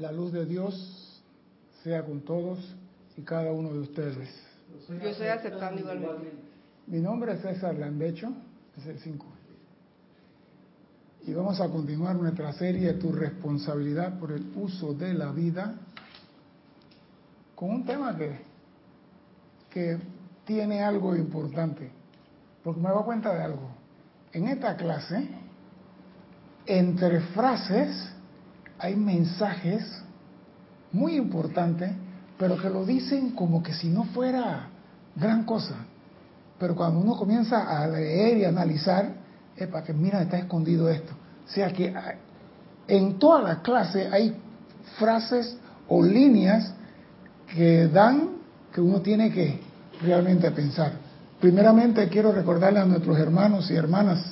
La luz de Dios sea con todos y cada uno de ustedes. Yo estoy aceptando igualmente. Mi nombre es César Landecho, es el 5. Y vamos a continuar nuestra serie Tu responsabilidad por el uso de la vida con un tema que, que tiene algo importante. Porque me doy cuenta de algo. En esta clase, entre frases, hay mensajes muy importantes, pero que lo dicen como que si no fuera gran cosa. Pero cuando uno comienza a leer y analizar, es para que mira, está escondido esto. O sea que en toda la clase hay frases o líneas que dan que uno tiene que realmente pensar. Primeramente quiero recordarle a nuestros hermanos y hermanas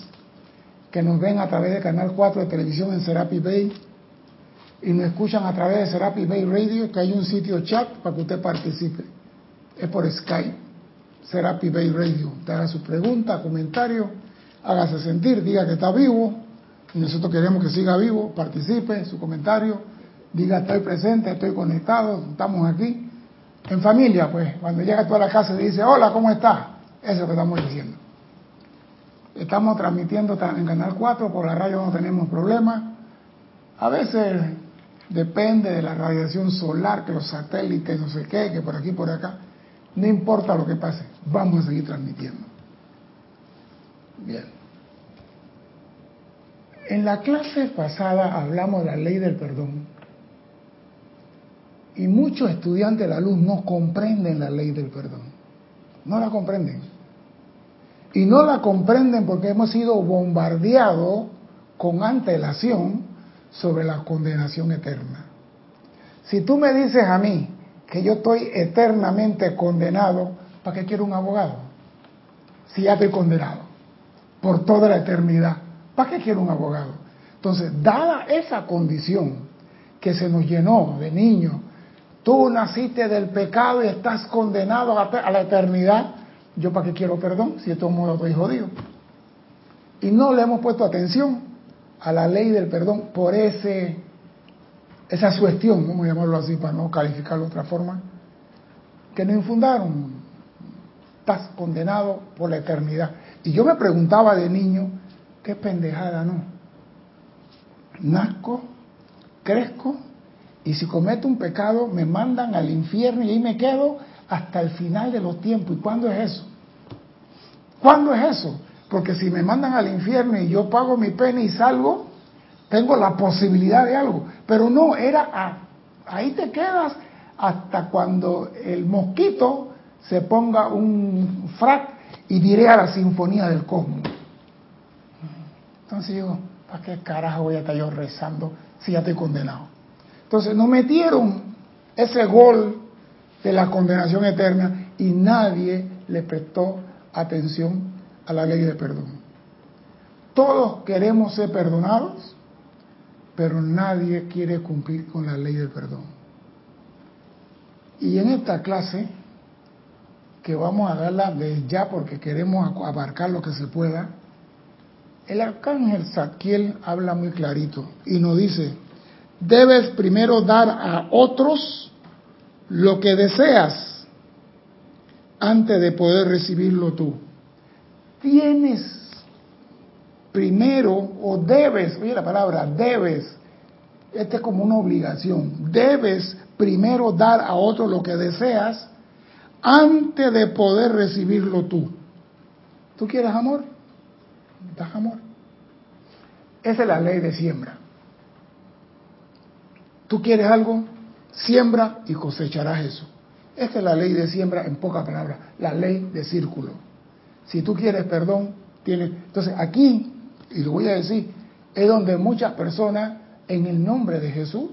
que nos ven a través de Canal 4 de televisión en Serapi Bay y nos escuchan a través de Serapi Bay Radio, que hay un sitio chat para que usted participe. Es por Skype, Serapi Bay Radio. Te haga su pregunta, comentario, hágase sentir, diga que está vivo y nosotros queremos que siga vivo, participe, su comentario, diga estoy presente, estoy conectado, estamos aquí. En familia, pues, cuando llega a toda la casa y dice, hola, ¿cómo está? Eso es lo que estamos diciendo. Estamos transmitiendo en Canal 4, por la radio no tenemos problemas. A veces depende de la radiación solar, que los satélites, no sé qué, que por aquí, por acá. No importa lo que pase, vamos a seguir transmitiendo. Bien. En la clase pasada hablamos de la ley del perdón. Y muchos estudiantes de la luz no comprenden la ley del perdón. No la comprenden. Y no la comprenden porque hemos sido bombardeados con antelación sobre la condenación eterna. Si tú me dices a mí que yo estoy eternamente condenado, ¿para qué quiero un abogado? Si ya estoy condenado por toda la eternidad, ¿para qué quiero un abogado? Entonces, dada esa condición que se nos llenó de niños, tú naciste del pecado y estás condenado a la eternidad, ¿yo para qué quiero perdón si de todo modo estoy jodido? Y no le hemos puesto atención a la ley del perdón por ese, esa sugestión, vamos a llamarlo así para no calificarlo de otra forma, que nos infundaron. Estás condenado por la eternidad. Y yo me preguntaba de niño, qué pendejada, ¿no? Nazco, crezco, y si cometo un pecado me mandan al infierno y ahí me quedo hasta el final de los tiempos. ¿Y cuándo es eso? ¿Cuándo es eso? Porque si me mandan al infierno y yo pago mi pena y salgo, tengo la posibilidad de algo. Pero no, era ahí te quedas hasta cuando el mosquito se ponga un frac y diré a la sinfonía del cosmos. Entonces digo, ¿para qué carajo voy a estar yo rezando si ya estoy condenado? Entonces nos metieron ese gol de la condenación eterna y nadie le prestó atención a la ley de perdón. Todos queremos ser perdonados, pero nadie quiere cumplir con la ley del perdón. Y en esta clase, que vamos a darla de ya porque queremos abarcar lo que se pueda, el arcángel Zadkiel habla muy clarito y nos dice, debes primero dar a otros lo que deseas antes de poder recibirlo tú tienes primero o debes, oye la palabra, debes, esta es como una obligación, debes primero dar a otro lo que deseas antes de poder recibirlo tú. ¿Tú quieres amor? Das amor. Esa es la ley de siembra. ¿Tú quieres algo? Siembra y cosecharás eso. Esta es la ley de siembra en pocas palabras, la ley de círculo. Si tú quieres perdón, tienes... Entonces aquí, y lo voy a decir, es donde muchas personas en el nombre de Jesús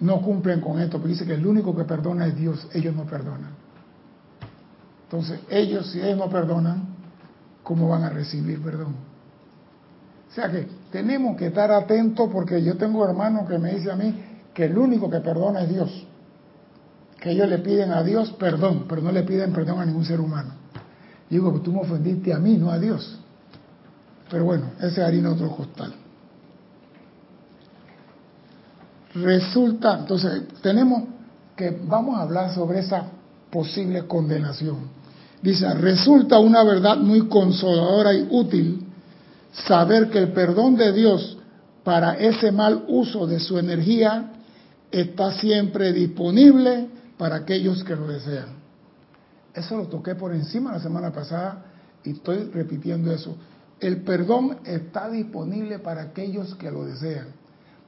no cumplen con esto, porque dice que el único que perdona es Dios, ellos no perdonan. Entonces ellos, si ellos no perdonan, ¿cómo van a recibir perdón? O sea que tenemos que estar atentos porque yo tengo hermanos que me dicen a mí que el único que perdona es Dios. Que ellos le piden a Dios perdón, pero no le piden perdón a ningún ser humano. Digo que tú me ofendiste a mí, no a Dios. Pero bueno, ese harina otro costal. resulta, entonces tenemos que vamos a hablar sobre esa posible condenación. Dice, resulta una verdad muy consoladora y útil saber que el perdón de Dios para ese mal uso de su energía está siempre disponible para aquellos que lo desean. Eso lo toqué por encima la semana pasada y estoy repitiendo eso. El perdón está disponible para aquellos que lo desean.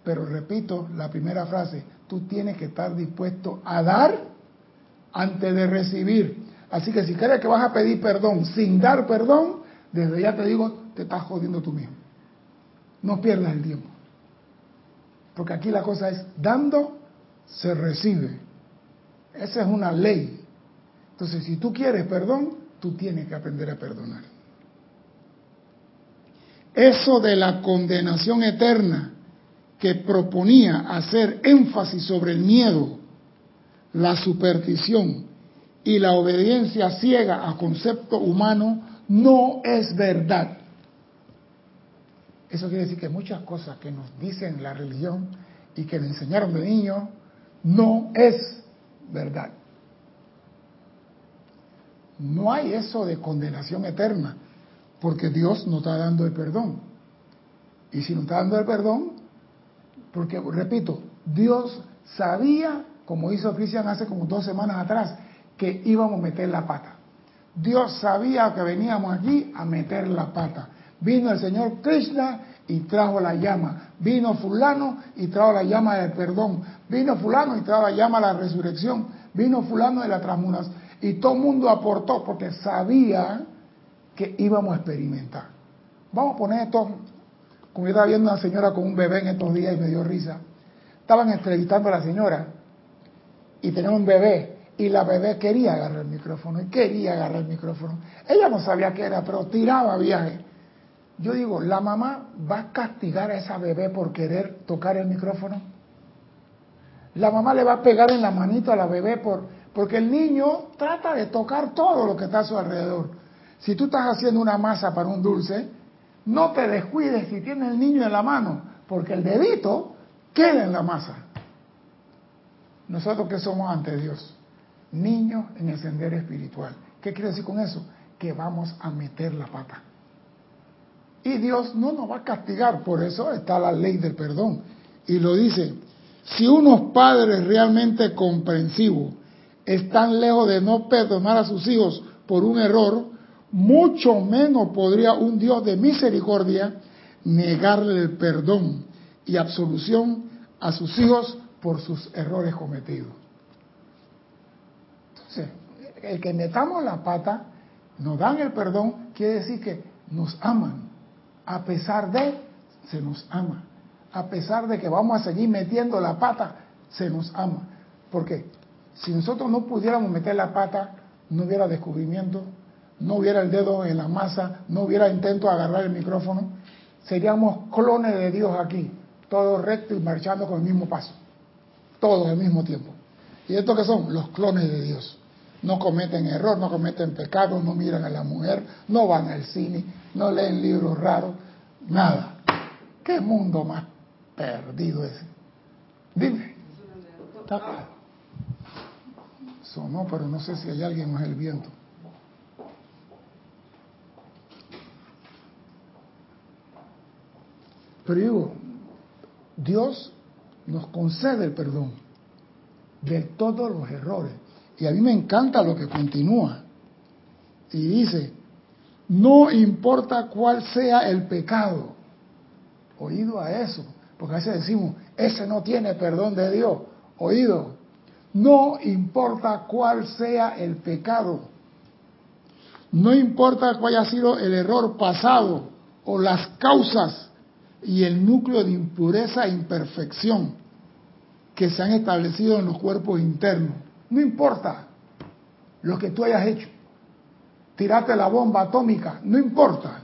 Pero repito la primera frase, tú tienes que estar dispuesto a dar antes de recibir. Así que si crees que vas a pedir perdón sin dar perdón, desde ya te digo, te estás jodiendo tú mismo. No pierdas el tiempo. Porque aquí la cosa es, dando, se recibe. Esa es una ley. Entonces, si tú quieres perdón, tú tienes que aprender a perdonar. Eso de la condenación eterna que proponía hacer énfasis sobre el miedo, la superstición y la obediencia ciega a concepto humano no es verdad. Eso quiere decir que muchas cosas que nos dicen la religión y que le enseñaron de niño no es verdad. No hay eso de condenación eterna, porque Dios nos está dando el perdón. Y si nos está dando el perdón, porque, repito, Dios sabía, como hizo Cristian hace como dos semanas atrás, que íbamos a meter la pata. Dios sabía que veníamos aquí a meter la pata. Vino el Señor Krishna y trajo la llama. Vino fulano y trajo la llama del perdón. Vino fulano y trajo la llama de la resurrección. Vino fulano de la transmutación. Y todo el mundo aportó porque sabía que íbamos a experimentar. Vamos a poner esto, como yo estaba viendo una señora con un bebé en estos días y me dio risa. Estaban entrevistando a la señora y tenía un bebé y la bebé quería agarrar el micrófono y quería agarrar el micrófono. Ella no sabía qué era, pero tiraba viaje. Yo digo, ¿la mamá va a castigar a esa bebé por querer tocar el micrófono? La mamá le va a pegar en la manito a la bebé por, porque el niño trata de tocar todo lo que está a su alrededor. Si tú estás haciendo una masa para un dulce, no te descuides si tiene el niño en la mano, porque el dedito queda en la masa. Nosotros que somos ante Dios, niños en el sendero espiritual. ¿Qué quiere decir con eso? Que vamos a meter la pata. Y Dios no nos va a castigar, por eso está la ley del perdón. Y lo dice, si unos padres realmente comprensivos están lejos de no perdonar a sus hijos por un error, mucho menos podría un Dios de misericordia negarle el perdón y absolución a sus hijos por sus errores cometidos. Entonces, el que metamos la pata, nos dan el perdón, quiere decir que nos aman a pesar de, se nos ama. A pesar de que vamos a seguir metiendo la pata, se nos ama. Porque si nosotros no pudiéramos meter la pata, no hubiera descubrimiento, no hubiera el dedo en la masa, no hubiera intento de agarrar el micrófono. Seríamos clones de Dios aquí, todos rectos y marchando con el mismo paso, todos al mismo tiempo. ¿Y estos que son? Los clones de Dios. No cometen error, no cometen pecado, no miran a la mujer, no van al cine, no leen libros raros, nada. ¿Qué mundo más perdido ese? Dime. Sonó, pero no sé si hay alguien más el viento. Pero digo, Dios nos concede el perdón de todos los errores. Y a mí me encanta lo que continúa. Y dice, no importa cuál sea el pecado. Oído a eso, porque a veces decimos, ese no tiene perdón de Dios. Oído, no importa cuál sea el pecado. No importa cuál haya sido el error pasado o las causas y el núcleo de impureza e imperfección que se han establecido en los cuerpos internos. No importa lo que tú hayas hecho. Tirate la bomba atómica, no importa.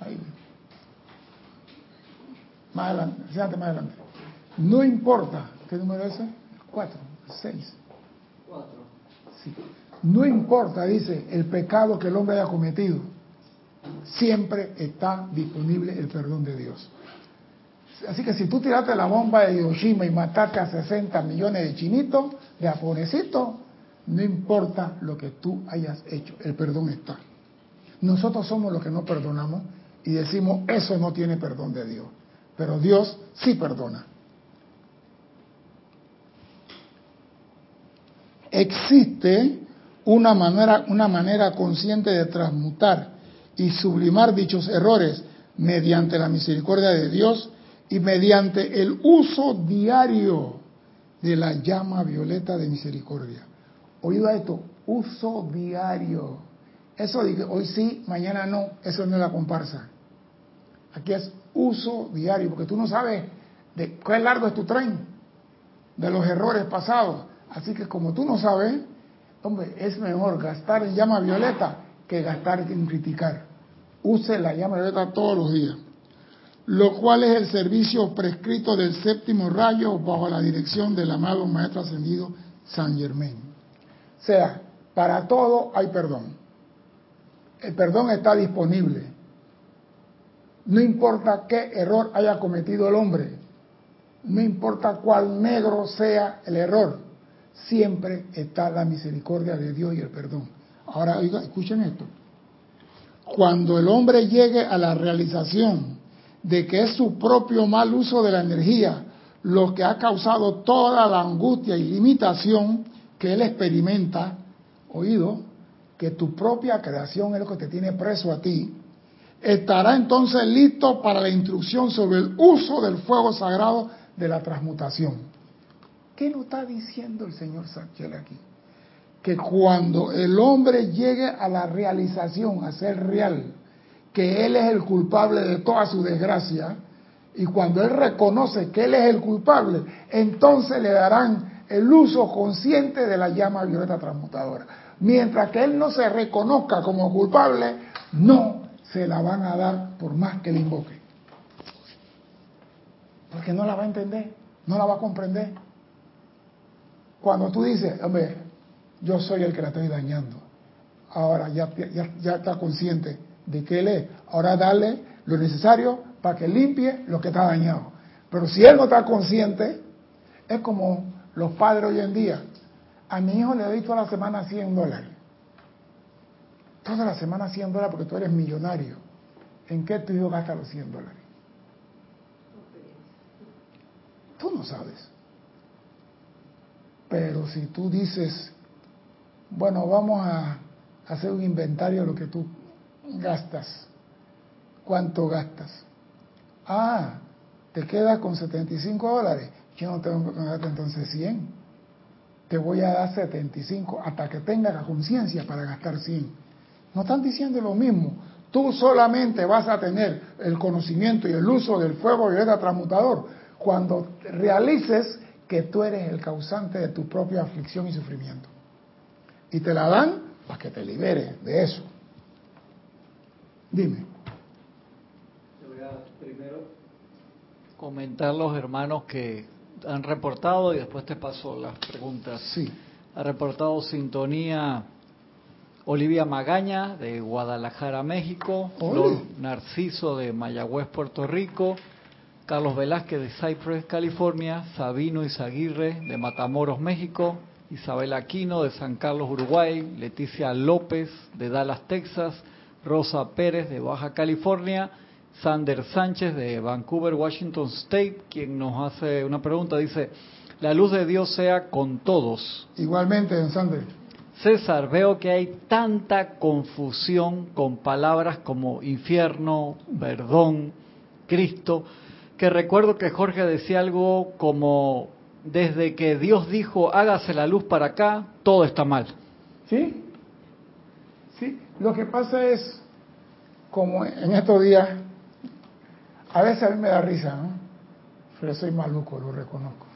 Ahí. Más adelante, fíjate más adelante. No importa. ¿Qué número es ese? Cuatro, seis. Cuatro. Sí. No importa, dice, el pecado que el hombre haya cometido. siempre está disponible el perdón de Dios. Así que si tú tiraste la bomba de Hiroshima y mataste a 60 millones de chinitos, de japonesitos, no importa lo que tú hayas hecho, el perdón está. Nosotros somos los que no perdonamos y decimos, eso no tiene perdón de Dios. Pero Dios sí perdona. Existe una manera, una manera consciente de transmutar y sublimar dichos errores mediante la misericordia de Dios y mediante el uso diario de la llama violeta de misericordia. Oído esto, uso diario. Eso hoy sí, mañana no, eso no es la comparsa. Aquí es uso diario, porque tú no sabes de cuál largo es tu tren, de los errores pasados. Así que como tú no sabes, hombre, es mejor gastar en llama violeta que gastar en criticar. Use la llama violeta todos los días. Lo cual es el servicio prescrito del séptimo rayo bajo la dirección del amado Maestro Ascendido San Germain. O sea, para todo hay perdón. El perdón está disponible. No importa qué error haya cometido el hombre, no importa cuál negro sea el error, siempre está la misericordia de Dios y el perdón. Ahora, oiga, escuchen esto. Cuando el hombre llegue a la realización de que es su propio mal uso de la energía lo que ha causado toda la angustia y limitación que él experimenta, oído, que tu propia creación es lo que te tiene preso a ti, estará entonces listo para la instrucción sobre el uso del fuego sagrado de la transmutación. ¿Qué nos está diciendo el señor Sánchez aquí? Que cuando el hombre llegue a la realización, a ser real, que él es el culpable de toda su desgracia, y cuando él reconoce que él es el culpable, entonces le darán el uso consciente de la llama violeta transmutadora. Mientras que él no se reconozca como culpable, no se la van a dar por más que le invoque. Porque no la va a entender, no la va a comprender. Cuando tú dices, hombre, yo soy el que la estoy dañando, ahora ya, está consciente de que él es, ahora dale lo necesario para que limpie lo que está dañado. Pero si él no está consciente, es como los padres hoy en día. A mi hijo le doy toda la semana 100 dólares. Toda la semana 100 dólares porque tú eres millonario. ¿En qué tu hijo gasta los 100 dólares? Tú no sabes. Pero si tú dices, bueno, vamos a hacer un inventario de lo que tú gastas. ¿Cuánto gastas? Ah, te quedas con 75 dólares. Yo no tengo que gastar entonces 100. Te voy a dar 75 hasta que tengas la conciencia para gastar 100. No están diciendo lo mismo. Tú solamente vas a tener el conocimiento y el uso del fuego violeta transmutador cuando realices que tú eres el causante de tu propia aflicción y sufrimiento. Y te la dan para que te liberes de eso. Dime. Yo voy a primero comentar los hermanos que han reportado y después te paso las preguntas. Sí. Ha reportado sintonía Olivia Magaña de Guadalajara, México, Flor Narciso de Mayagüez, Puerto Rico, Carlos Velázquez de Cypress, California, Sabino Izaguirre de Matamoros, México, Isabel Aquino de San Carlos, Uruguay, Leticia López de Dallas, Texas, Rosa Pérez de Baja California, Sander Sánchez de Vancouver, Washington State, quien nos hace una pregunta, dice, la luz de Dios sea con todos. Igualmente, Sander. César, veo que hay tanta confusión con palabras como infierno, perdón, Cristo que recuerdo que Jorge decía algo como, desde que Dios dijo, hágase la luz para acá, todo está mal. ¿Sí? Sí, lo que pasa es, como en estos días, a veces a mí me da risa, ¿no? Pero soy maluco, lo reconozco.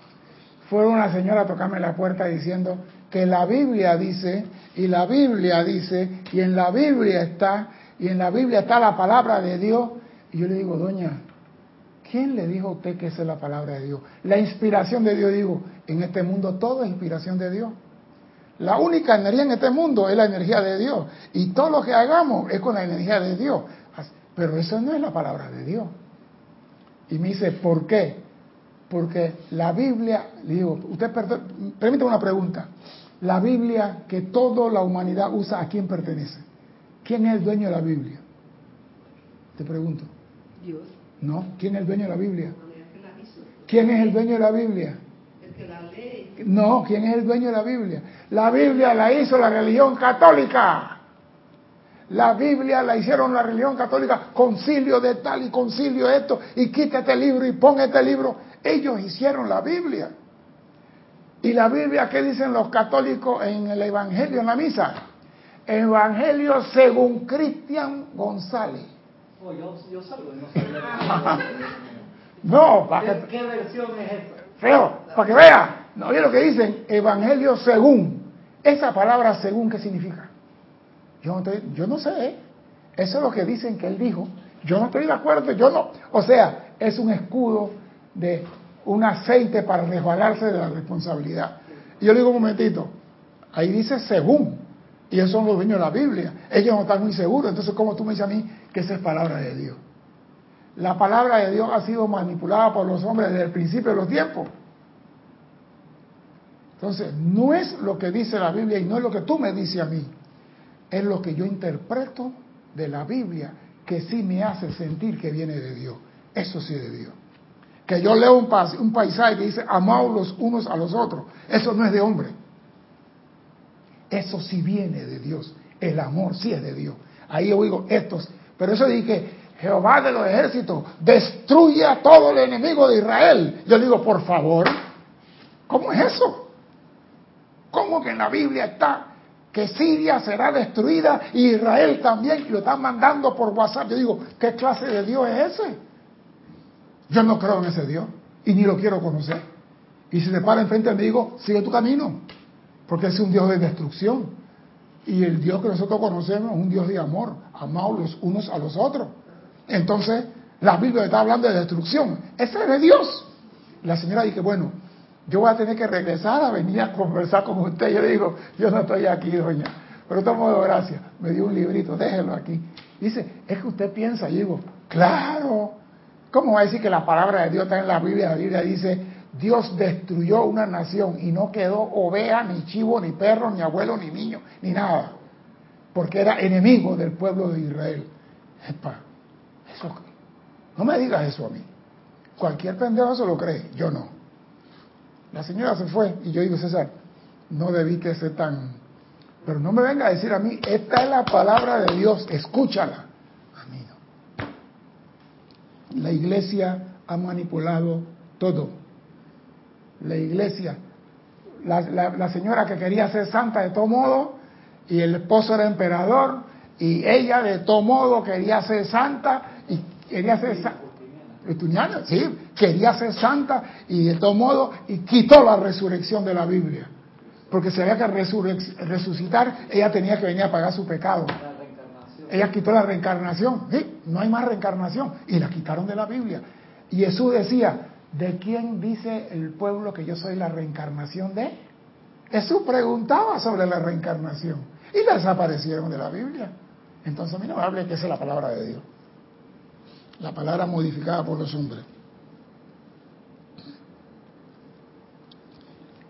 Fue una señora a tocarme la puerta diciendo que la Biblia dice, y la Biblia dice, y en la Biblia está, y en la Biblia está la palabra de Dios. Y yo le digo, doña, ¿Quién le dijo a usted que esa es la palabra de Dios? La inspiración de Dios, digo, en este mundo todo es inspiración de Dios. La única energía en este mundo es la energía de Dios. Y todo lo que hagamos es con la energía de Dios. Pero eso no es la palabra de Dios. Y me dice, ¿por qué? Porque la Biblia, le digo, usted permítame una pregunta. La Biblia que toda la humanidad usa, ¿a quién pertenece? ¿Quién es el dueño de la Biblia? Te pregunto. Dios. No, ¿quién es el dueño de la Biblia? ¿Quién es el dueño de la Biblia? El que la lee. No, ¿quién es el dueño de la Biblia? La Biblia la hizo la religión católica. La Biblia la hicieron la religión católica, concilio de tal y concilio esto, y quita este libro y pon este libro. Ellos hicieron la Biblia. ¿Y la Biblia qué dicen los católicos en el Evangelio, en la misa? Evangelio según Cristian González. Oh, yo, salgo, no, para ¿Qué, ¿Qué, versión es esta? Feo, para que vea. No, oye lo que dicen, Evangelio según. Esa palabra según, ¿qué significa? Yo no, yo no sé, ¿eh? eso es lo que dicen que él dijo. Yo no estoy de acuerdo, yo no. O sea, es un escudo de un aceite para resbalarse de la responsabilidad. Y yo le digo un momentito, ahí dice según, y esos son los dueños de la Biblia. Ellos no están muy seguros, entonces ¿cómo tú me dices a mí que esa es palabra de Dios? La palabra de Dios ha sido manipulada por los hombres desde el principio de los tiempos. Entonces, no es lo que dice la Biblia y no es lo que tú me dices a mí es lo que yo interpreto de la Biblia que sí me hace sentir que viene de Dios. Eso sí de Dios. Que yo leo un, paisaje que dice, amaos los unos a los otros. Eso no es de hombre. Eso sí viene de Dios. El amor sí es de Dios. Ahí yo digo, estos. Pero eso dije, Jehová de los ejércitos, destruye a todo el enemigo de Israel. Yo digo, por favor, ¿cómo es eso? ¿Cómo que en la Biblia está que Siria será destruida y Israel también, lo están mandando por WhatsApp. Yo digo, ¿qué clase de Dios es ese? Yo no creo en ese Dios y ni lo quiero conocer. Y si se para enfrente me digo, sigue tu camino, porque es un Dios de destrucción. Y el Dios que nosotros conocemos es un Dios de amor, amados los unos a los otros. Entonces, la Biblia está hablando de destrucción. Ese es de Dios. La señora dice, bueno, yo voy a tener que regresar a venir a conversar con usted. Yo le digo, yo no estoy aquí, doña. Pero de modo, gracias. Me dio un librito, déjelo aquí. Dice, es que usted piensa. Y digo, claro. ¿Cómo va a decir que la palabra de Dios está en la Biblia? La Biblia dice, Dios destruyó una nación y no quedó oveja, ni chivo, ni perro, ni abuelo, ni niño, ni nada. Porque era enemigo del pueblo de Israel. Epa, eso, no me digas eso a mí. Cualquier pendejo lo cree, yo no. La señora se fue y yo digo, César, no debí que ser tan... Pero no me venga a decir a mí, esta es la palabra de Dios, escúchala. La iglesia ha manipulado todo. La iglesia, la, la señora que quería ser santa de todo modo, y el esposo era emperador, y ella de todo modo quería ser santa, y quería ser santa sí, quería ser santa y de todo modo, y quitó la resurrección de la Biblia. Porque se había que resucitar, ella tenía que venir a pagar su pecado. Ella quitó la reencarnación, no hay más reencarnación, y la quitaron de la Biblia. Y Jesús decía, ¿de quién dice el pueblo que yo soy la reencarnación de? Jesús preguntaba sobre la reencarnación y la desaparecieron de la Biblia. Entonces a mí no me hable que esa es la palabra de Dios la palabra modificada por los hombres.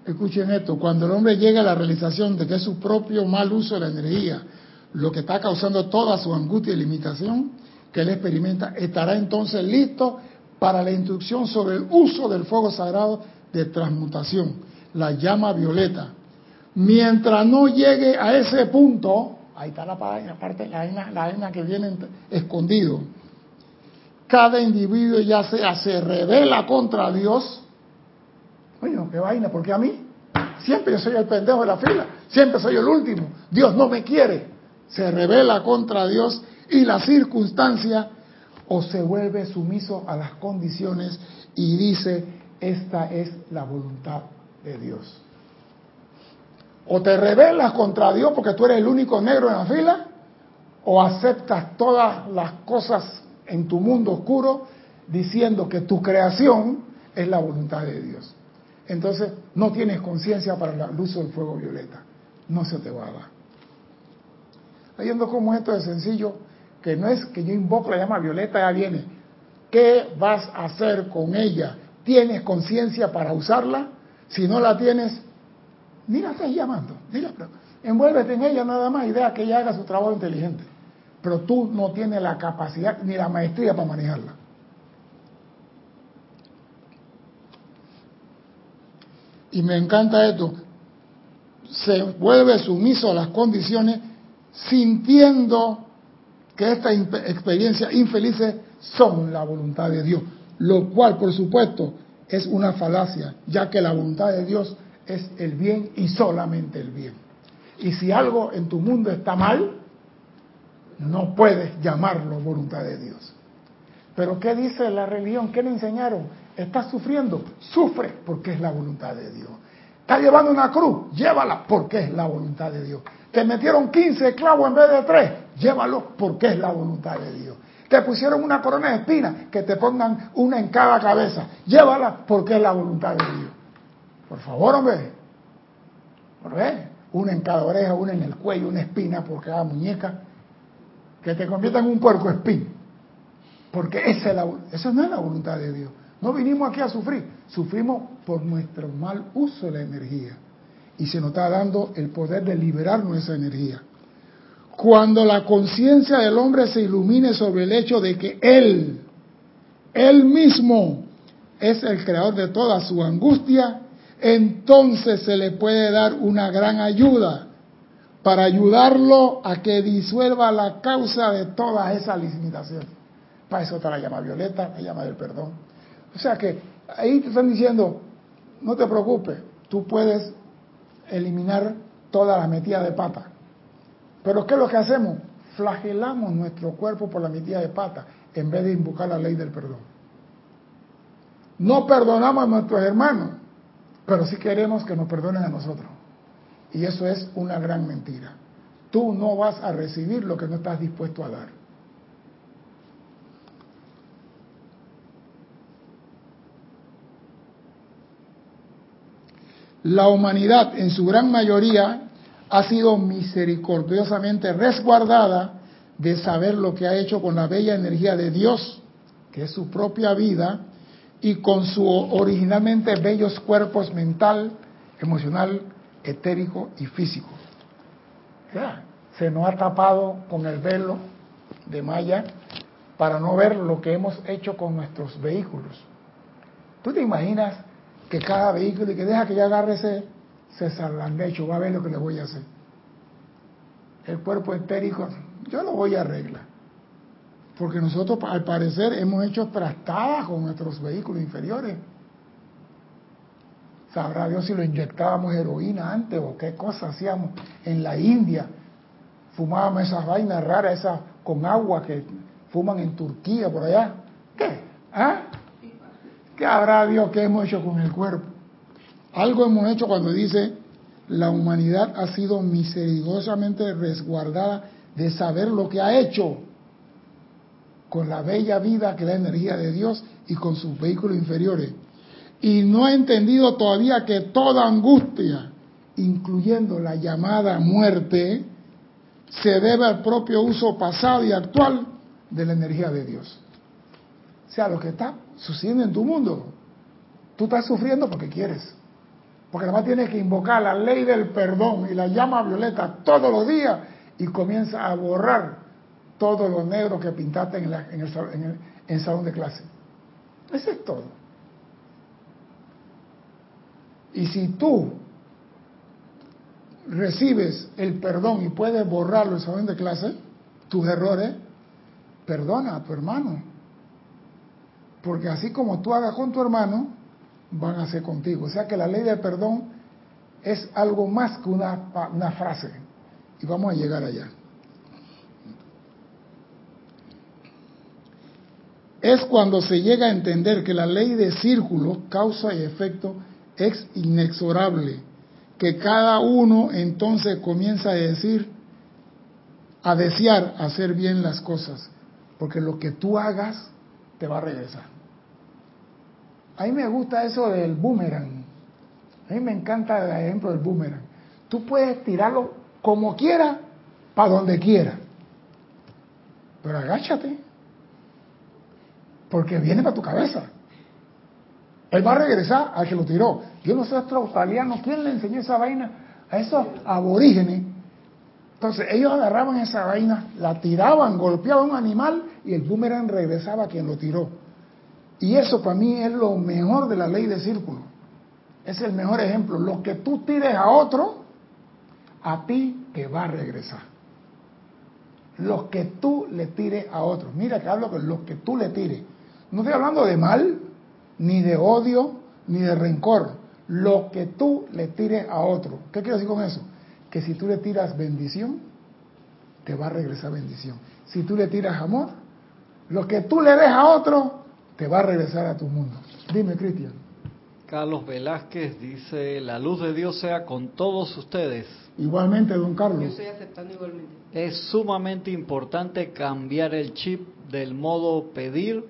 Escuchen esto, cuando el hombre llega a la realización de que es su propio mal uso de la energía lo que está causando toda su angustia y limitación que él experimenta, estará entonces listo para la instrucción sobre el uso del fuego sagrado de transmutación, la llama violeta. Mientras no llegue a ese punto, ahí está la parte, la la que viene escondido, cada individuo ya sea se revela contra Dios. Oye, qué vaina, porque a mí siempre yo soy el pendejo de la fila, siempre soy el último. Dios no me quiere. Se revela contra Dios y la circunstancia o se vuelve sumiso a las condiciones y dice, esta es la voluntad de Dios. O te rebelas contra Dios porque tú eres el único negro en la fila, o aceptas todas las cosas en tu mundo oscuro diciendo que tu creación es la voluntad de Dios. Entonces no tienes conciencia para el uso del fuego violeta. No se te va a dar. Viendo cómo esto es sencillo, que no es que yo invoco la llama violeta, ya viene. ¿Qué vas a hacer con ella? ¿Tienes conciencia para usarla? Si no la tienes, ni la estás llamando. envuélvete en ella nada más y deja que ella haga su trabajo inteligente. Pero tú no tienes la capacidad ni la maestría para manejarla. Y me encanta esto. Se vuelve sumiso a las condiciones sintiendo que estas experiencias infelices son la voluntad de Dios. Lo cual, por supuesto, es una falacia, ya que la voluntad de Dios es el bien y solamente el bien. Y si algo en tu mundo está mal, no puedes llamarlo voluntad de Dios. Pero ¿qué dice la religión? ¿Qué le enseñaron? Estás sufriendo, sufre porque es la voluntad de Dios. Estás llevando una cruz, llévala porque es la voluntad de Dios. Te metieron 15 clavos en vez de 3, llévalo porque es la voluntad de Dios. Te pusieron una corona de espinas, que te pongan una en cada cabeza, llévala porque es la voluntad de Dios. Por favor, hombre. ¿Por qué? Una en cada oreja, una en el cuello, una espina por cada muñeca. Que te convierta en un puerco espín. Porque esa, es esa no es la voluntad de Dios. No vinimos aquí a sufrir, sufrimos por nuestro mal uso de la energía. Y se nos está dando el poder de liberarnos esa energía. Cuando la conciencia del hombre se ilumine sobre el hecho de que Él, Él mismo, es el creador de toda su angustia, entonces se le puede dar una gran ayuda para ayudarlo a que disuelva la causa de toda esa limitación. Para eso está la llama violeta, la llama del perdón. O sea que ahí te están diciendo, no te preocupes, tú puedes eliminar toda la metida de pata. Pero ¿qué es lo que hacemos? Flagelamos nuestro cuerpo por la metida de pata en vez de invocar la ley del perdón. No perdonamos a nuestros hermanos, pero sí queremos que nos perdonen a nosotros. Y eso es una gran mentira. Tú no vas a recibir lo que no estás dispuesto a dar. La humanidad en su gran mayoría ha sido misericordiosamente resguardada de saber lo que ha hecho con la bella energía de Dios, que es su propia vida, y con su originalmente bellos cuerpos mental, emocional, etérico y físico. se nos ha tapado con el velo de malla para no ver lo que hemos hecho con nuestros vehículos. ¿Tú te imaginas que cada vehículo y que deja que ya agarre ese, de hecho va a ver lo que le voy a hacer. El cuerpo entérico, yo lo voy a arreglar. Porque nosotros, al parecer, hemos hecho trastadas con nuestros vehículos inferiores. Sabrá Dios si lo inyectábamos heroína antes o qué cosa hacíamos en la India. Fumábamos esas vainas raras, esas con agua que fuman en Turquía, por allá. ¿Qué? ¿Ah? ¿Qué habrá Dios que hemos hecho con el cuerpo? Algo hemos hecho cuando dice, la humanidad ha sido misericordiosamente resguardada de saber lo que ha hecho con la bella vida que da energía de Dios y con sus vehículos inferiores. Y no ha entendido todavía que toda angustia, incluyendo la llamada muerte, se debe al propio uso pasado y actual de la energía de Dios. O sea, lo que está sucediendo en tu mundo, tú estás sufriendo porque quieres. Porque además tienes que invocar la ley del perdón y la llama violeta todos los días y comienza a borrar todo lo negro que pintaste en, el, salón de clase. Eso es todo. Y si tú recibes el perdón y puedes borrarlo en el salón de clase, tus errores, perdona a tu hermano. Porque así como tú hagas con tu hermano, van a hacer contigo. O sea que la ley del perdón es algo más que una, una frase. Y vamos a llegar allá. Es cuando se llega a entender que la ley de círculo, causa y efecto, es inexorable, que cada uno entonces comienza a decir, a desear hacer bien las cosas, porque lo que tú hagas te va a regresar. A mí me gusta eso del boomerang. A mí me encanta el ejemplo del boomerang. Tú puedes tirarlo como quieras, para donde quiera. pero agáchate, porque viene para tu cabeza. Él va a regresar al que lo tiró. Yo no sé, australiano, ¿quién le enseñó esa vaina a esos aborígenes? Entonces ellos agarraban esa vaina, la tiraban, golpeaban a un animal y el boomerang regresaba a quien lo tiró. Y eso para mí es lo mejor de la ley de círculo. Es el mejor ejemplo. Lo que tú tires a otro, a ti te va a regresar. Lo que tú le tires a otro. Mira que hablo con lo que tú le tires. No estoy hablando de mal, ni de odio, ni de rencor. Lo que tú le tires a otro. ¿Qué quiero decir con eso? Que si tú le tiras bendición, te va a regresar bendición. Si tú le tiras amor, lo que tú le des a otro, te va a regresar a tu mundo. Dime, Cristian. Carlos Velázquez dice, la luz de Dios sea con todos ustedes. Igualmente, don Carlos. Yo estoy aceptando igualmente. Es sumamente importante cambiar el chip del modo pedir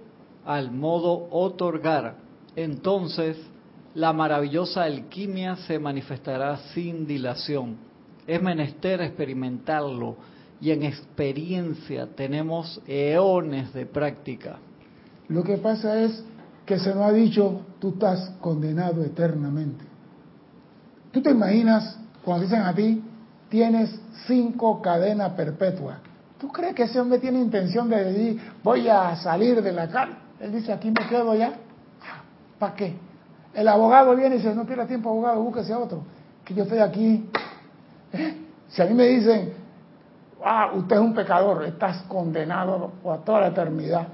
al modo otorgar. Entonces, la maravillosa alquimia se manifestará sin dilación. Es menester experimentarlo y en experiencia tenemos eones de práctica. Lo que pasa es que se nos ha dicho, tú estás condenado eternamente. ¿Tú te imaginas cuando dicen a ti, tienes cinco cadenas perpetuas? ¿Tú crees que ese hombre tiene intención de decir, voy a salir de la cárcel? Él dice, aquí me quedo ya. ¿Para qué? El abogado viene y dice, no pierda tiempo, abogado, búsquese a otro. Que yo estoy aquí. ¿Eh? Si a mí me dicen, ah, usted es un pecador, estás condenado por toda la eternidad.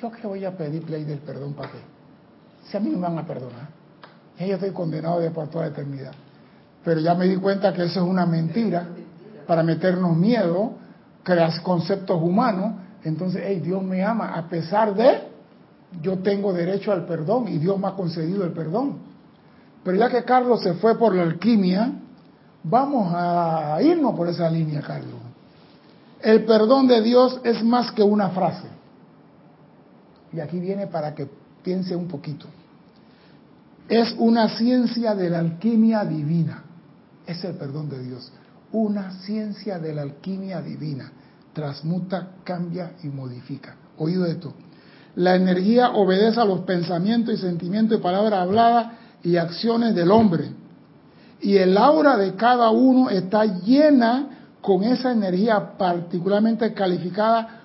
¿Yo qué voy a pedir ley del perdón para qué? Si a mí me van a perdonar. Yo estoy condenado de por toda la eternidad. Pero ya me di cuenta que eso es una mentira para meternos miedo, crear conceptos humanos. Entonces, hey, Dios me ama a pesar de yo tengo derecho al perdón y Dios me ha concedido el perdón. Pero ya que Carlos se fue por la alquimia, vamos a irnos por esa línea, Carlos. El perdón de Dios es más que una frase. Y aquí viene para que piense un poquito. Es una ciencia de la alquimia divina. Es el perdón de Dios. Una ciencia de la alquimia divina. Transmuta, cambia y modifica. Oído esto. La energía obedece a los pensamientos y sentimientos y palabras habladas y acciones del hombre. Y el aura de cada uno está llena con esa energía particularmente calificada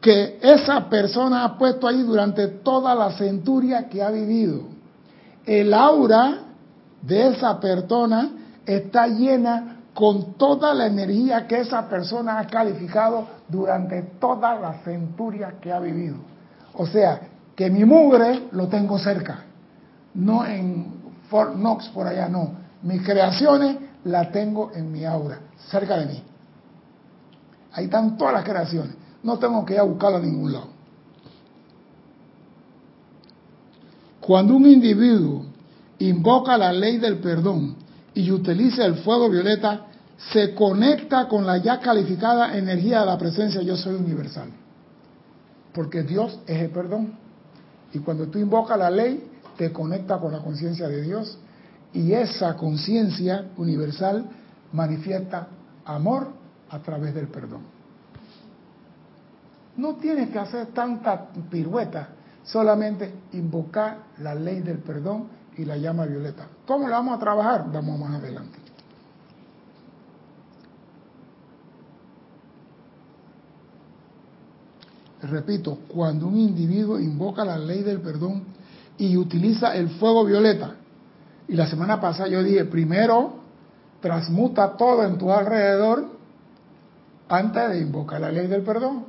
que esa persona ha puesto ahí durante toda la centuria que ha vivido. El aura de esa persona está llena con toda la energía que esa persona ha calificado durante toda la centuria que ha vivido. O sea, que mi mugre lo tengo cerca, no en Fort Knox por allá, no. Mis creaciones las tengo en mi aura, cerca de mí. Ahí están todas las creaciones. No tengo que ir a buscarlo a ningún lado. Cuando un individuo invoca la ley del perdón y utiliza el fuego violeta, se conecta con la ya calificada energía de la presencia yo soy universal porque Dios es el perdón. Y cuando tú invocas la ley, te conecta con la conciencia de Dios y esa conciencia universal manifiesta amor a través del perdón. No tienes que hacer tanta pirueta, solamente invocar la ley del perdón y la llama violeta. ¿Cómo la vamos a trabajar? Vamos más adelante. repito, cuando un individuo invoca la ley del perdón y utiliza el fuego violeta, y la semana pasada yo dije, primero transmuta todo en tu alrededor antes de invocar la ley del perdón.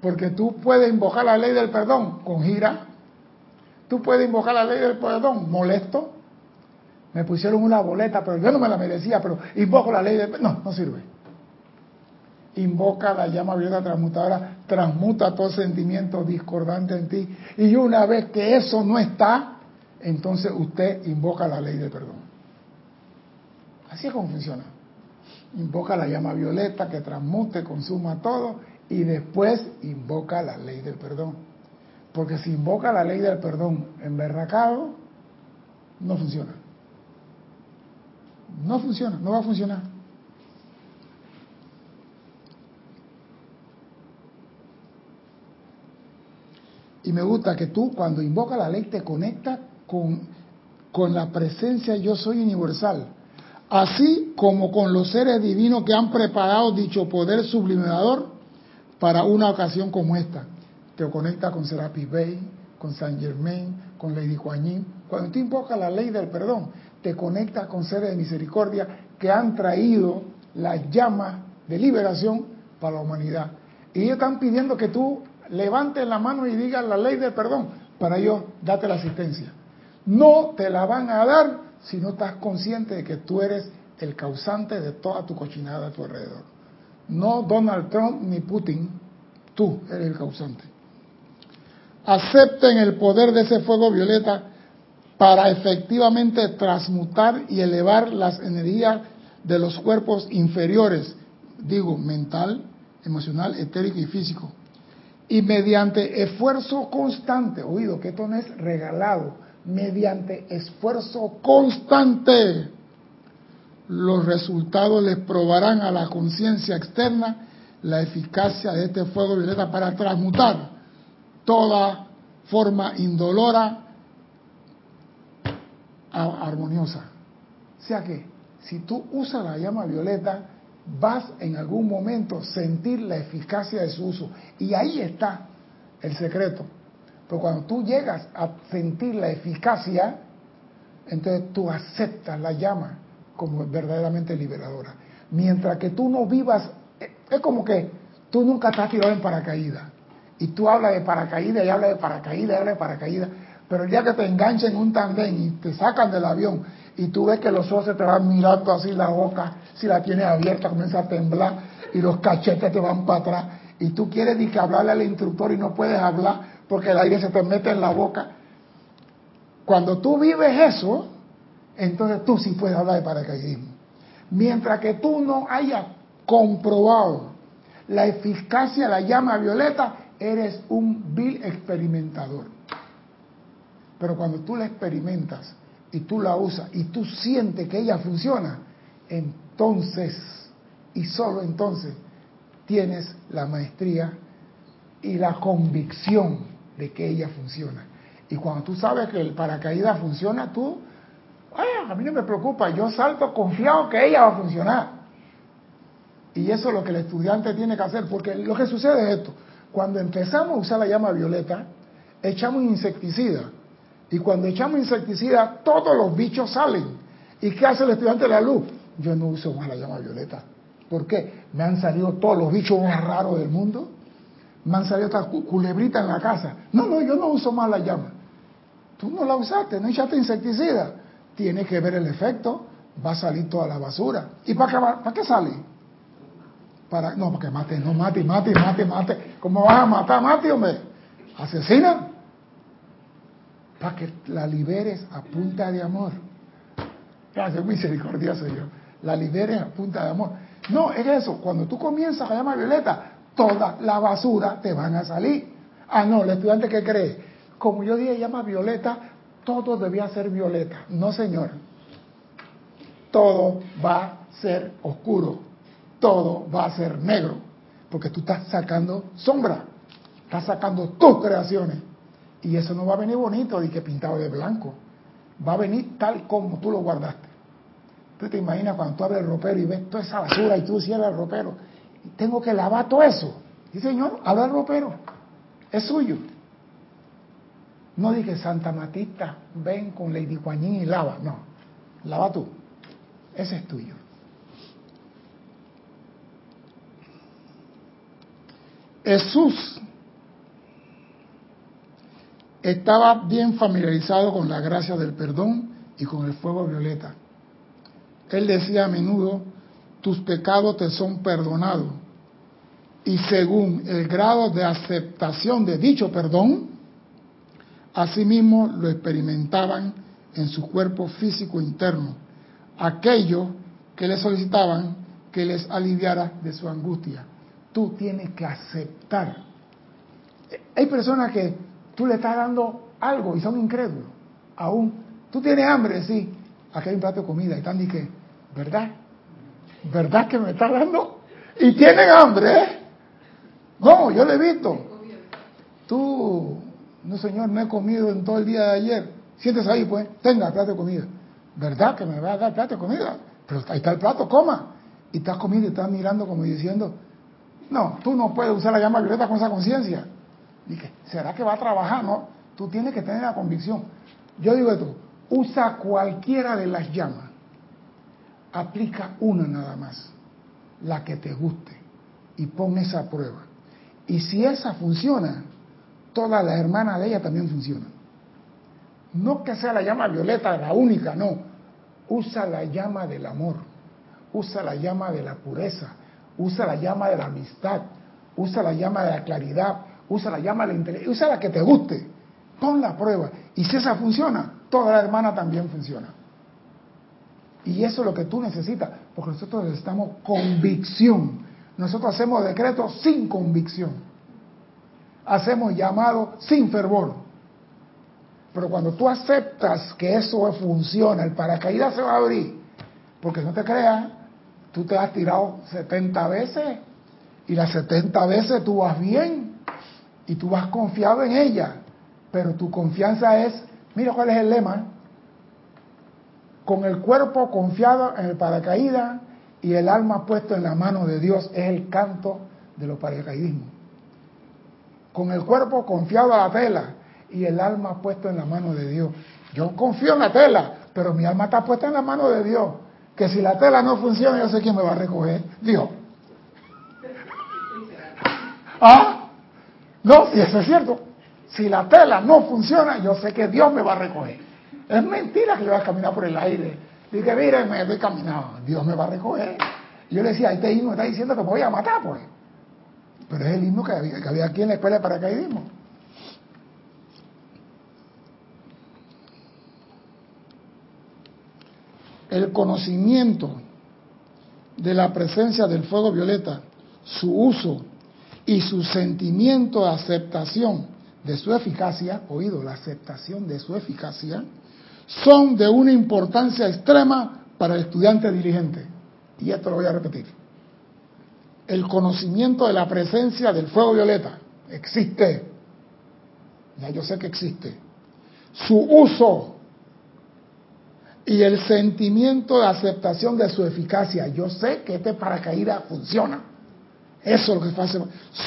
Porque tú puedes invocar la ley del perdón con gira, tú puedes invocar la ley del perdón molesto. Me pusieron una boleta, pero yo no me la merecía, pero invoco la ley del perdón. No, no sirve invoca la llama violeta transmutadora, transmuta todo sentimiento discordante en ti. Y una vez que eso no está, entonces usted invoca la ley del perdón. Así es como funciona. Invoca la llama violeta que transmute, consuma todo y después invoca la ley del perdón. Porque si invoca la ley del perdón emberracado, no funciona. No funciona, no va a funcionar. Y me gusta que tú cuando invoca la ley te conectas con, con la presencia yo soy universal, así como con los seres divinos que han preparado dicho poder subliminador para una ocasión como esta. Te conecta con Serapis Bey, con Saint Germain, con Lady Kuan Cuando tú invocas la ley del perdón, te conectas con seres de misericordia que han traído la llama de liberación para la humanidad. Y ellos están pidiendo que tú levantes la mano y digas la ley del perdón para ellos date la asistencia. No te la van a dar si no estás consciente de que tú eres el causante de toda tu cochinada a tu alrededor. No Donald Trump ni Putin, tú eres el causante acepten el poder de ese fuego violeta para efectivamente transmutar y elevar las energías de los cuerpos inferiores, digo, mental, emocional, etérico y físico. Y mediante esfuerzo constante, oído, que esto no es regalado, mediante esfuerzo constante, los resultados les probarán a la conciencia externa la eficacia de este fuego violeta para transmutar toda forma indolora, armoniosa. O sea que si tú usas la llama violeta, vas en algún momento a sentir la eficacia de su uso. Y ahí está el secreto. Pero cuando tú llegas a sentir la eficacia, entonces tú aceptas la llama como verdaderamente liberadora. Mientras que tú no vivas, es como que tú nunca estás tirado en paracaídas y tú hablas de paracaídas y hablas de paracaídas y hablas de paracaídas, pero el día que te enganchen en un tandem y te sacan del avión y tú ves que los ojos te van mirando así la boca, si la tienes abierta comienza a temblar y los cachetes te van para atrás y tú quieres hablarle al instructor y no puedes hablar porque el aire se te mete en la boca. Cuando tú vives eso, entonces tú sí puedes hablar de paracaidismo. Mientras que tú no hayas comprobado la eficacia de la llama violeta, eres un vil experimentador. Pero cuando tú la experimentas y tú la usas y tú sientes que ella funciona, entonces y solo entonces tienes la maestría y la convicción de que ella funciona. Y cuando tú sabes que el paracaídas funciona, tú, a mí no me preocupa, yo salto confiado que ella va a funcionar. Y eso es lo que el estudiante tiene que hacer, porque lo que sucede es esto, cuando empezamos a usar la llama violeta, echamos insecticida. Y cuando echamos insecticida, todos los bichos salen. ¿Y qué hace el estudiante de la luz? Yo no uso más la llama violeta. ¿Por qué? Me han salido todos los bichos más raros del mundo. Me han salido estas culebritas en la casa. No, no, yo no uso más la llama. Tú no la usaste, no echaste insecticida. Tiene que ver el efecto. Va a salir toda la basura. ¿Y para qué, para qué sale? Para, no, porque mate, no mate, mate, mate, mate. ¿Cómo vas a matar, mate, hombre? Asesina. Para que la liberes a punta de amor. Gracias, misericordioso yo. La liberes a punta de amor. No, es eso. Cuando tú comienzas a llamar violeta, toda la basura te van a salir. Ah, no, el estudiante que cree. Como yo dije, llama violeta, todo debía ser violeta. No, señor. Todo va a ser oscuro todo va a ser negro, porque tú estás sacando sombra, estás sacando tus creaciones. Y eso no va a venir bonito y que pintado de blanco, va a venir tal como tú lo guardaste. Tú te imaginas cuando tú abres el ropero y ves toda esa basura y tú cierras el ropero, tengo que lavar todo eso. Y señor, abre el ropero, es suyo. No dije Santa Matista, ven con Lady Juanín y lava, no, lava tú, ese es tuyo. Jesús estaba bien familiarizado con la gracia del perdón y con el fuego violeta. Él decía a menudo, tus pecados te son perdonados. Y según el grado de aceptación de dicho perdón, asimismo lo experimentaban en su cuerpo físico interno, aquello que le solicitaban que les aliviara de su angustia tú tienes que aceptar. Hay personas que tú le estás dando algo y son incrédulos. Aún, tú tienes hambre, sí. Aquí hay un plato de comida y están que, ¿verdad? ¿Verdad que me estás dando? Y tienen hambre, ¿eh? No, yo le he visto. Tú, No, señor, no he comido en todo el día de ayer. Siéntese ahí, pues, tenga plato de comida. ¿Verdad que me va a dar plato de comida? Pero ahí está el plato, coma. Y estás comiendo y estás mirando como diciendo, no, tú no puedes usar la llama violeta con esa conciencia. Dije, ¿será que va a trabajar? No, tú tienes que tener la convicción. Yo digo esto, usa cualquiera de las llamas. Aplica una nada más, la que te guste, y pon esa prueba. Y si esa funciona, todas las hermanas de ella también funcionan. No que sea la llama violeta la única, no. Usa la llama del amor, usa la llama de la pureza, usa la llama de la amistad, usa la llama de la claridad, usa la llama de la inteligencia, usa la que te guste. Pon la prueba. Y si esa funciona, toda la hermana también funciona. Y eso es lo que tú necesitas, porque nosotros necesitamos convicción. Nosotros hacemos decretos sin convicción. Hacemos llamados sin fervor. Pero cuando tú aceptas que eso funciona, el paracaídas se va a abrir. Porque no te creas, tú te has tirado 70 veces y las 70 veces tú vas bien y tú vas confiado en ella. Pero tu confianza es, mira cuál es el lema, con el cuerpo confiado en el paracaídas y el alma puesto en la mano de Dios es el canto de los paracaidismos. Con el cuerpo confiado a la tela y el alma puesto en la mano de Dios. Yo confío en la tela, pero mi alma está puesta en la mano de Dios. Que si la tela no funciona, yo sé quién me va a recoger. Dios. ¿Ah? No, y eso es cierto. Si la tela no funciona, yo sé que Dios me va a recoger. Es mentira que yo voy a caminar por el aire. Dije, mire, me voy caminando. Dios me va a recoger. Yo le decía, este himno está diciendo que me voy a matar, pues. Pero es el himno que había, que había aquí en la escuela de paracaidismo. El conocimiento de la presencia del fuego violeta, su uso y su sentimiento de aceptación de su eficacia, oído, la aceptación de su eficacia, son de una importancia extrema para el estudiante diligente. Y esto lo voy a repetir. El conocimiento de la presencia del fuego violeta existe. Ya yo sé que existe. Su uso y el sentimiento de aceptación de su eficacia. Yo sé que este paracaídas funciona. Eso es lo que hace.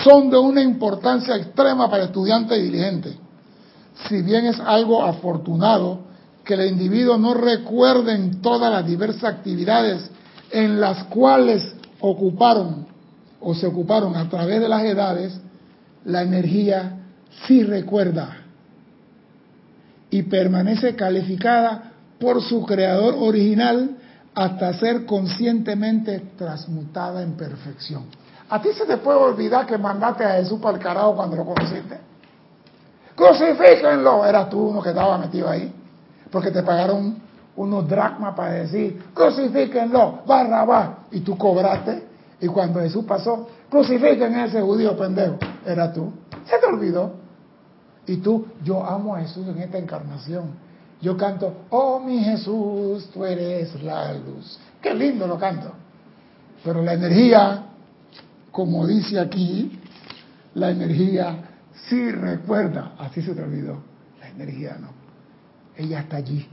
Son de una importancia extrema para el estudiante diligente. Si bien es algo afortunado que el individuo no recuerde en todas las diversas actividades en las cuales ocuparon o se ocuparon a través de las edades, la energía sí recuerda y permanece calificada por su creador original hasta ser conscientemente transmutada en perfección. ¿A ti se te puede olvidar que mandaste a Jesús para el carajo cuando lo conociste? Crucifíquenlo, era tú uno que estaba metido ahí porque te pagaron unos dracmas para decir, crucifíquenlo, barra, y tú cobraste, y cuando Jesús pasó, crucifiquen a ese judío pendejo, era tú, se te olvidó. Y tú, yo amo a Jesús en esta encarnación. Yo canto, oh mi Jesús, tú eres la luz. Qué lindo lo canto. Pero la energía, como dice aquí, la energía sí recuerda, así se te olvidó, la energía no ella está allí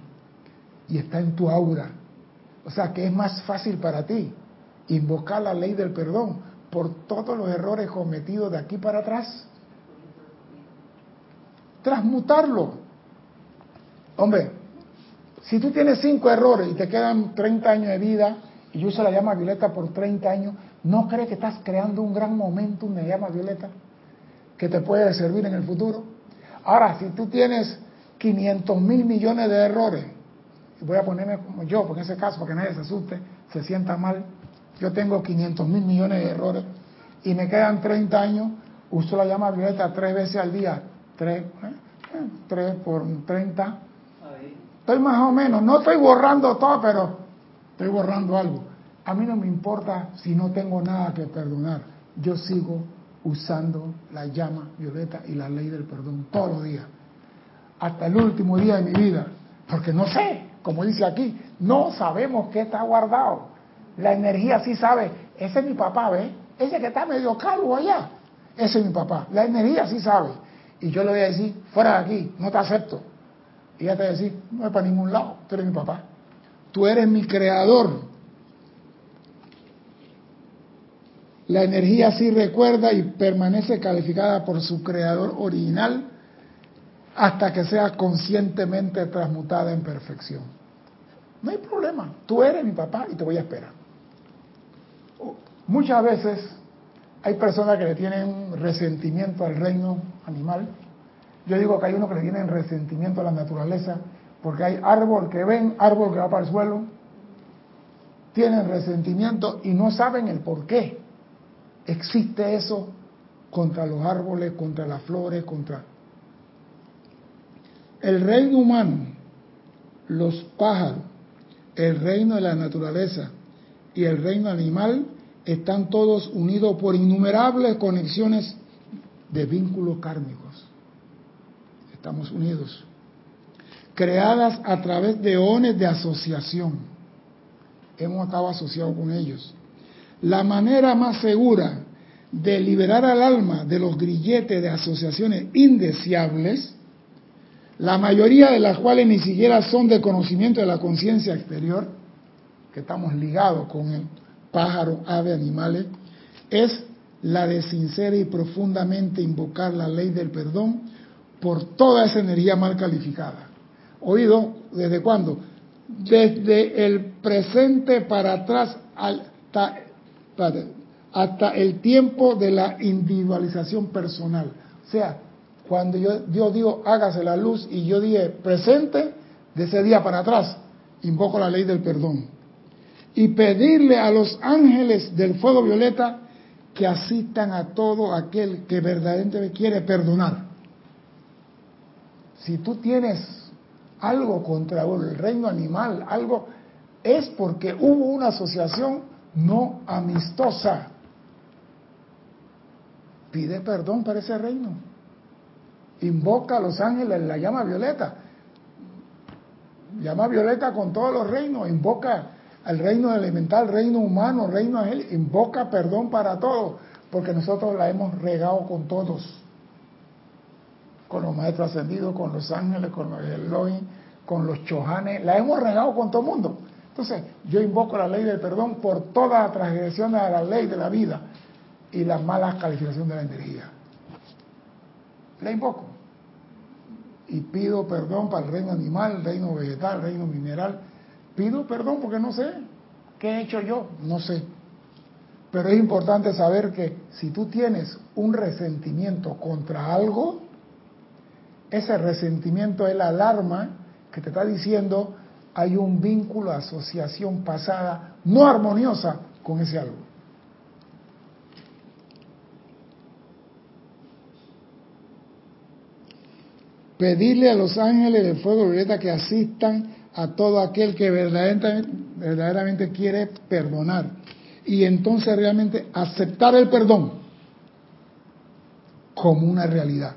y está en tu aura. O sea que es más fácil para ti invocar la ley del perdón por todos los errores cometidos de aquí para atrás. Transmutarlo. Hombre, si tú tienes cinco errores y te quedan 30 años de vida y usa la llama violeta por 30 años, ¿no crees que estás creando un gran momentum de llama violeta que te puede servir en el futuro? Ahora, si tú tienes 500 mil millones de errores. Voy a ponerme como yo, porque en ese caso, para que nadie se asuste, se sienta mal. Yo tengo 500 mil millones de errores y me quedan 30 años. Uso la llama violeta tres veces al día. Tres, ¿eh? tres por 30. Estoy más o menos, no estoy borrando todo, pero estoy borrando algo. A mí no me importa si no tengo nada que perdonar. Yo sigo usando la llama violeta y la ley del perdón todos los días hasta el último día de mi vida, porque no sé, como dice aquí, no sabemos qué está guardado. La energía sí sabe, ese es mi papá, ¿ves? Ese que está medio calvo allá, ese es mi papá. La energía sí sabe. y yo le voy a decir, fuera de aquí, no te acepto. Y ella te va a decir, no es para ningún lado, tú eres mi papá. Tú eres mi creador. La energía sí recuerda y permanece calificada por su creador original hasta que sea conscientemente transmutada en perfección. No hay problema, tú eres mi papá y te voy a esperar. Muchas veces hay personas que le tienen resentimiento al reino animal. Yo digo que hay unos que le tienen resentimiento a la naturaleza porque hay árbol que ven, árbol que va para el suelo, tienen resentimiento y no saben el por qué existe eso contra los árboles, contra las flores, contra... El reino humano, los pájaros, el reino de la naturaleza y el reino animal están todos unidos por innumerables conexiones de vínculos kármicos. Estamos unidos. Creadas a través de ones de asociación. Hemos estado asociados con ellos. La manera más segura de liberar al alma de los grilletes de asociaciones indeseables, la mayoría de las cuales ni siquiera son de conocimiento de la conciencia exterior, que estamos ligados con el pájaro, ave, animales, es la de sincera y profundamente invocar la ley del perdón por toda esa energía mal calificada. ¿Oído? ¿Desde cuándo? Desde el presente para atrás hasta hasta el tiempo de la individualización personal. O sea, cuando yo, digo hágase la luz y yo dije presente, de ese día para atrás, invoco la ley del perdón. Y pedirle a los ángeles del fuego violeta que asistan a todo aquel que verdaderamente quiere perdonar. Si tú tienes algo contra el reino animal, algo, es porque hubo una asociación no amistosa pide perdón para ese reino. Invoca a los ángeles, la llama violeta. Llama violeta con todos los reinos. Invoca al reino elemental, reino humano, reino ángel. Invoca perdón para todos. Porque nosotros la hemos regado con todos. Con los maestros ascendidos, con los ángeles, con los Elohim, con los chohanes. La hemos regado con todo el mundo. Entonces, yo invoco la ley del perdón por toda transgresión de la ley de la vida y la mala calificación de la energía. La invoco. Y pido perdón para el reino animal, reino vegetal, reino mineral. Pido perdón porque no sé qué he hecho yo, no sé. Pero es importante saber que si tú tienes un resentimiento contra algo, ese resentimiento es la alarma que te está diciendo hay un vínculo, asociación pasada no armoniosa con ese algo. Pedirle a los ángeles del fuego violeta que asistan a todo aquel que verdaderamente, quiere perdonar y entonces realmente aceptar el perdón como una realidad.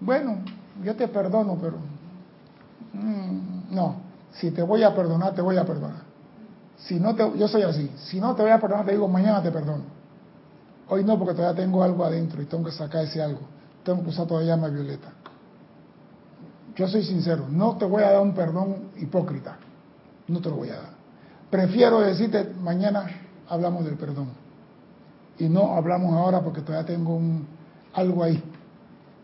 Bueno, yo te perdono, pero mm, no, si te voy a perdonar, te voy a perdonar. Si no te, yo soy así, si no te voy a perdonar, te digo, mañana te perdono. Hoy no, porque todavía tengo algo adentro y tengo que sacar ese algo. Tengo que usar todavía más violeta. Yo soy sincero, no te voy a dar un perdón hipócrita, no te lo voy a dar. Prefiero decirte, mañana hablamos del perdón. Y no hablamos ahora porque todavía tengo un, algo ahí.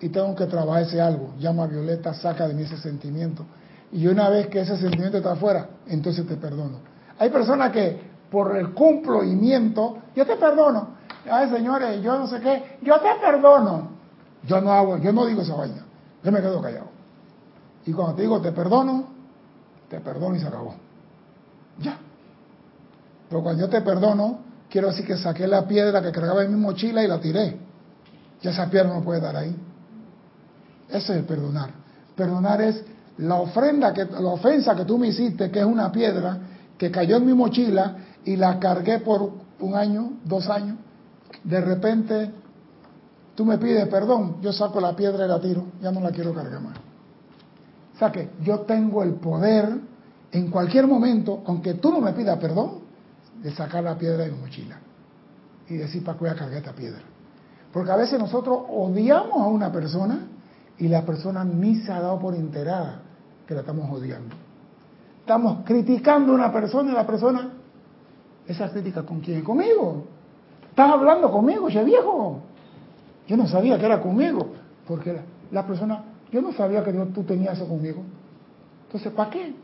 Y tengo que trabajar ese algo. Llama a Violeta, saca de mí ese sentimiento. Y una vez que ese sentimiento está afuera, entonces te perdono. Hay personas que por el cumplimiento, yo te perdono. Ay, señores, yo no sé qué, yo te perdono. Yo no hago, yo no digo esa vaina. Yo me quedo callado. Y cuando te digo te perdono, te perdono y se acabó. Ya. Pero cuando yo te perdono, quiero decir que saqué la piedra que cargaba en mi mochila y la tiré. Ya esa piedra no puede estar ahí. Ese es el perdonar. Perdonar es la ofrenda, que, la ofensa que tú me hiciste, que es una piedra que cayó en mi mochila y la cargué por un año, dos años. De repente tú me pides perdón, yo saco la piedra y la tiro, ya no la quiero cargar más. O sea que yo tengo el poder en cualquier momento, aunque tú no me pidas perdón, de sacar la piedra de mi mochila y decir, ¿para qué voy a cargar esta piedra? Porque a veces nosotros odiamos a una persona y la persona ni se ha dado por enterada que la estamos odiando. Estamos criticando a una persona y la persona, esa crítica con quién? Conmigo. Estás hablando conmigo, che viejo. Yo no sabía que era conmigo, porque la, persona, yo no sabía que tú tenías eso conmigo. Entonces, ¿para qué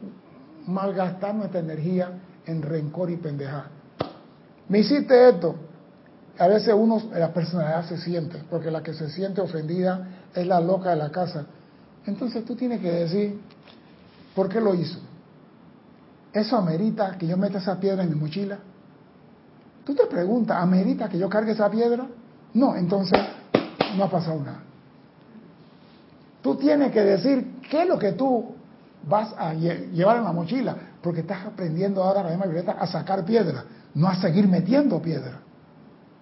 malgastar nuestra energía en rencor y pendeja? Me hiciste esto. A veces uno, la personalidad se siente, porque la que se siente ofendida es la loca de la casa. Entonces tú tienes que decir, ¿por qué lo hizo? ¿Eso amerita que yo meta esa piedra en mi mochila? Tú te preguntas, ¿amerita que yo cargue esa piedra? No, entonces no ha pasado nada. Tú tienes que decir qué es lo que tú vas a llevar en la mochila, porque estás aprendiendo ahora la misma violeta a sacar piedra, no a seguir metiendo piedra.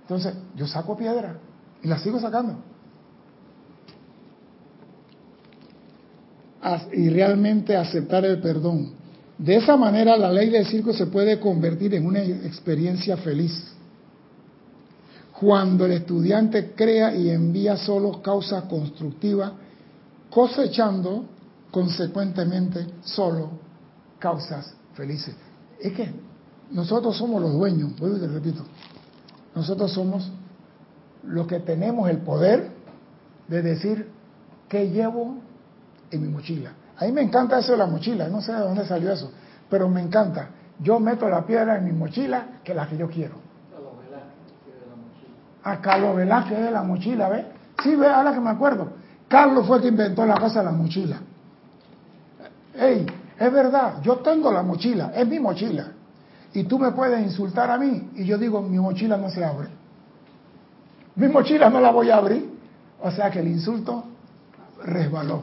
Entonces, yo saco piedra y la sigo sacando. Y realmente aceptar el perdón. De esa manera la ley del circo se puede convertir en una experiencia feliz. Cuando el estudiante crea y envía solo causa constructiva, cosechando consecuentemente solo causas felices. Es que nosotros somos los dueños, vuelvo y te repito, nosotros somos los que tenemos el poder de decir qué llevo en mi mochila. A mí me encanta eso de la mochila, no sé de dónde salió eso, pero me encanta. Yo meto la piedra en mi mochila que la que yo quiero. A Carlos Velázquez de la mochila, ¿ves? Sí, ve, ahora que me acuerdo. Carlos fue el que inventó la cosa de la mochila. Ey, es verdad, yo tengo la mochila, es mi mochila. Y tú me puedes insultar a mí y yo digo, mi mochila no se abre. Mi mochila no la voy a abrir. O sea que el insulto resbaló.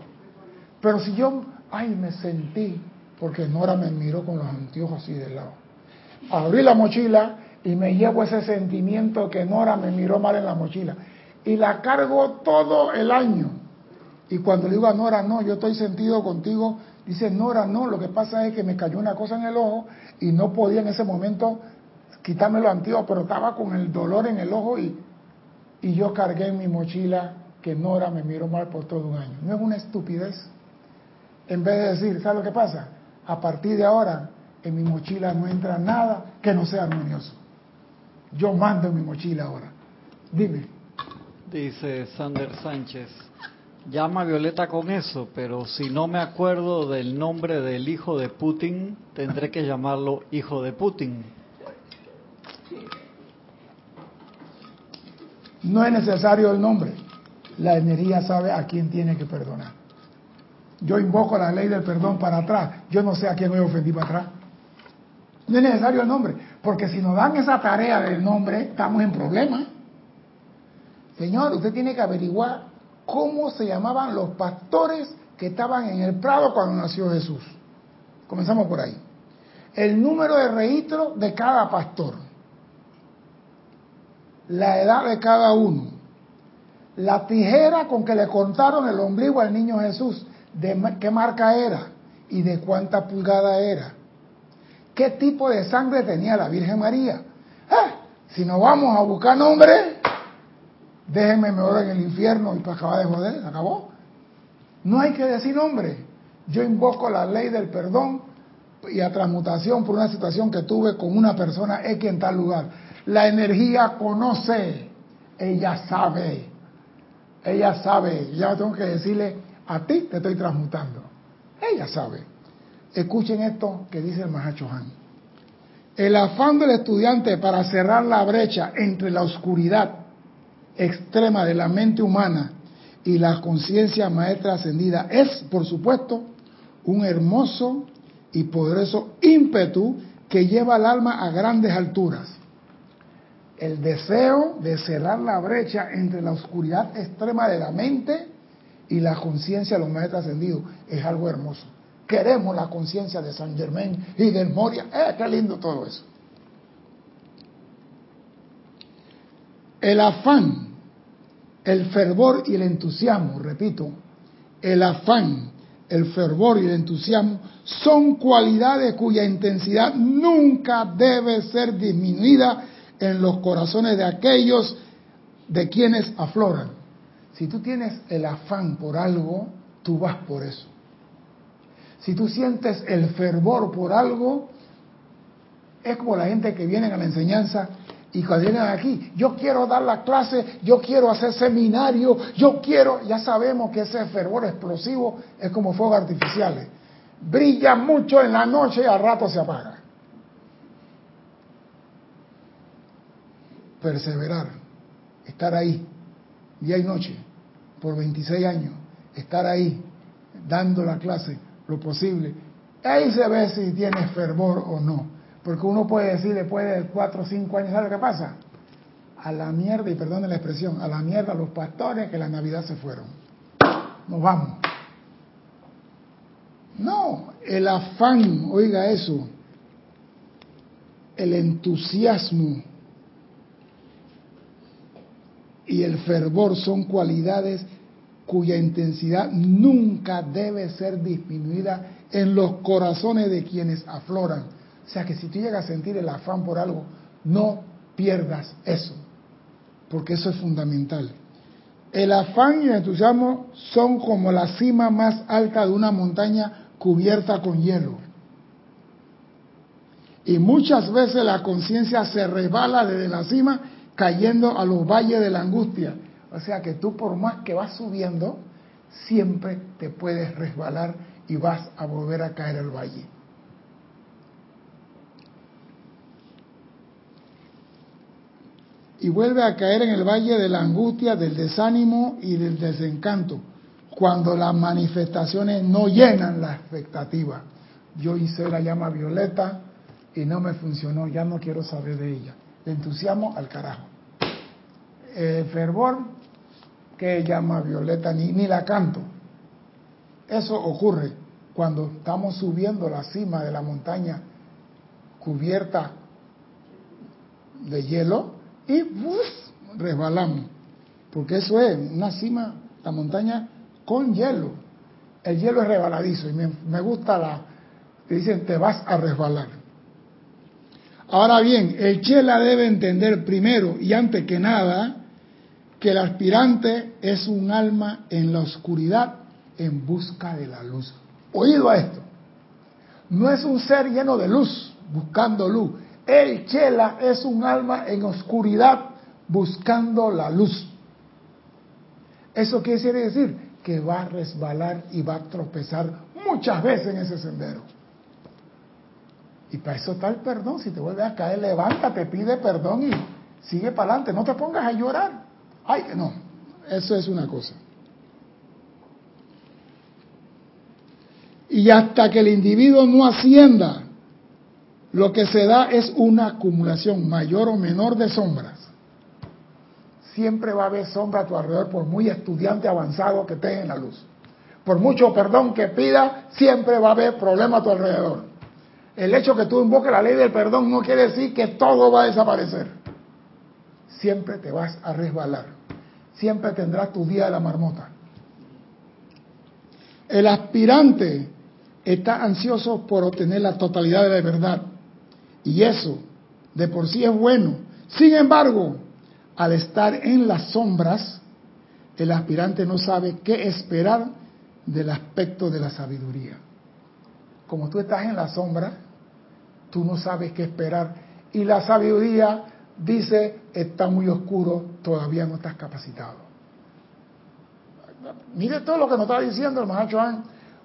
Pero si yo, ay, me sentí, porque Nora me miró con los anteojos así de lado. Abrí la mochila y me llevo ese sentimiento que Nora me miró mal en la mochila. Y la cargo todo el año. Y cuando le digo a Nora, no, yo estoy sentido contigo, dice Nora, no, lo que pasa es que me cayó una cosa en el ojo y no podía en ese momento quitarme lo antiguo, pero estaba con el dolor en el ojo y, y yo cargué en mi mochila que Nora me miró mal por todo un año. No es una estupidez. En vez de decir, ¿sabes lo que pasa? A partir de ahora, en mi mochila no entra nada que no sea armonioso. Yo mando en mi mochila ahora. Dime. Dice Sander Sánchez, llama Violeta con eso, pero si no me acuerdo del nombre del hijo de Putin, tendré que llamarlo hijo de Putin. No es necesario el nombre. La energía sabe a quién tiene que perdonar. Yo invoco la ley del perdón para atrás. Yo no sé a quién a ofender para atrás. No es necesario el nombre, porque si nos dan esa tarea del nombre, estamos en problemas. Señor, usted tiene que averiguar cómo se llamaban los pastores que estaban en el Prado cuando nació Jesús. Comenzamos por ahí. El número de registro de cada pastor. La edad de cada uno. La tijera con que le cortaron el ombligo al niño Jesús. De qué marca era y de cuánta pulgada era. ¿Qué tipo de sangre tenía la Virgen María? ¡Ah! Si no vamos a buscar nombre, déjenme mejor en el infierno y para acabar de joder, acabó. No hay que decir nombre. Yo invoco la ley del perdón y a transmutación por una situación que tuve con una persona X en tal lugar. La energía conoce, ella sabe, ella sabe, ya tengo que decirle, a ti te estoy transmutando. Ella sabe. Escuchen esto que dice el Mahacho Han. El afán del estudiante para cerrar la brecha entre la oscuridad extrema de la mente humana y la conciencia maestra ascendida es, por supuesto, un hermoso y poderoso ímpetu que lleva al alma a grandes alturas. El deseo de cerrar la brecha entre la oscuridad extrema de la mente y la conciencia de los maestros ascendidos es algo hermoso. Queremos la conciencia de San Germain y del Moria. ¡Eh, qué lindo todo eso! El afán, el fervor y el entusiasmo, repito, el afán, el fervor y el entusiasmo son cualidades cuya intensidad nunca debe ser disminuida en los corazones de aquellos de quienes afloran. Si tú tienes el afán por algo, tú vas por eso. Si tú sientes el fervor por algo, es como la gente que viene a la enseñanza y cuando vienen aquí, yo quiero dar la clase, yo quiero hacer seminario, yo quiero, ya sabemos que ese fervor explosivo es como fuegos artificiales. Brilla mucho en la noche y al rato se apaga. Perseverar, estar ahí, día y noche, por 26 años, estar ahí, dando la clase, lo posible. Ahí se ve si tienes fervor o no. Porque uno puede decir después de cuatro o cinco años, ¿sabe qué pasa? A la mierda, y perdone la expresión, a la mierda los pastores que la Navidad se fueron. Nos vamos. No, el afán, oiga eso, el entusiasmo y el fervor son cualidades cuya intensidad nunca debe ser disminuida en los corazones de quienes afloran o sea que si tú llegas a sentir el afán por algo, no pierdas eso, porque eso es fundamental. El afán y el entusiasmo son como la cima más alta de una montaña cubierta con hielo. Y muchas veces la conciencia se resbala desde la cima cayendo a los valles de la angustia. O sea que tú por más que vas subiendo, siempre te puedes resbalar y vas a volver a caer al valle. Y vuelve a caer en el valle de la angustia, del desánimo y del desencanto, cuando las manifestaciones no llenan la expectativa. Yo hice la llama violeta y no me funcionó, ya no quiero saber de ella. El entusiasmo al carajo. El fervor, que llama violeta, ni, ni la canto. Eso ocurre cuando estamos subiendo la cima de la montaña cubierta de hielo y resbalamos. Porque eso es una cima, la montaña con hielo. El hielo es resbaladizo y me, gusta la que dicen te vas a resbalar. Ahora bien, el Chela debe entender primero y antes que nada que el aspirante es un alma en la oscuridad en busca de la luz. Oído a esto. No es un ser lleno de luz, buscando luz. El Chela es un alma en oscuridad buscando la luz. Eso quiere decir que va a resbalar y va a tropezar muchas veces en ese sendero. Y para eso está el perdón. Si te vuelves a caer, levántate, pide perdón y sigue para adelante. No te pongas a llorar. Ay, no. Eso es una cosa. Y hasta que el individuo no ascienda lo que se da es una acumulación mayor o menor de sombras. Siempre va a haber sombra a tu alrededor por muy estudiante avanzado que tenga en la luz. Por mucho perdón que pida, siempre va a haber problema a tu alrededor. El hecho que tú invoques la ley del perdón no quiere decir que todo va a desaparecer. Siempre te vas a resbalar. Siempre tendrás tu día de la marmota. El aspirante está ansioso por obtener la totalidad de la verdad y eso de por sí es bueno. Sin embargo, al estar en las sombras, el aspirante no sabe qué esperar del aspecto de la sabiduría. Como tú estás en la sombra, tú no sabes qué esperar. Y la sabiduría dice, está muy oscuro, todavía no estás capacitado. Mire todo lo que nos está diciendo el Mahacho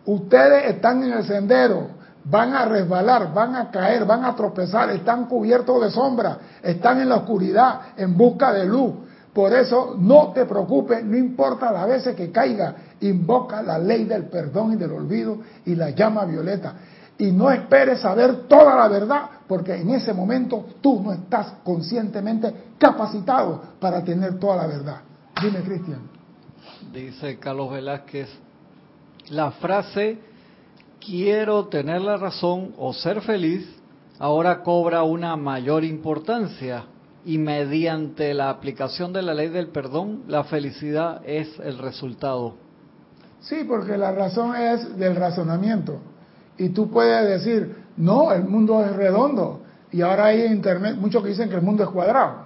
Ustedes están en el sendero, van a resbalar, van a caer, van a tropezar, están cubiertos de sombra, están en la oscuridad, en busca de luz. Por eso no te preocupes, no importa las veces que caiga, invoca la ley del perdón y del olvido y la llama violeta. Y no esperes saber toda la verdad, porque en ese momento tú no estás conscientemente capacitado para tener toda la verdad. Dime, Cristian. Dice Carlos Velázquez, la frase quiero tener la razón o ser feliz, ahora cobra una mayor importancia y mediante la aplicación de la ley del perdón, la felicidad es el resultado. Sí, porque la razón es del razonamiento. Y tú puedes decir, no, el mundo es redondo. Y ahora hay en internet muchos que dicen que el mundo es cuadrado.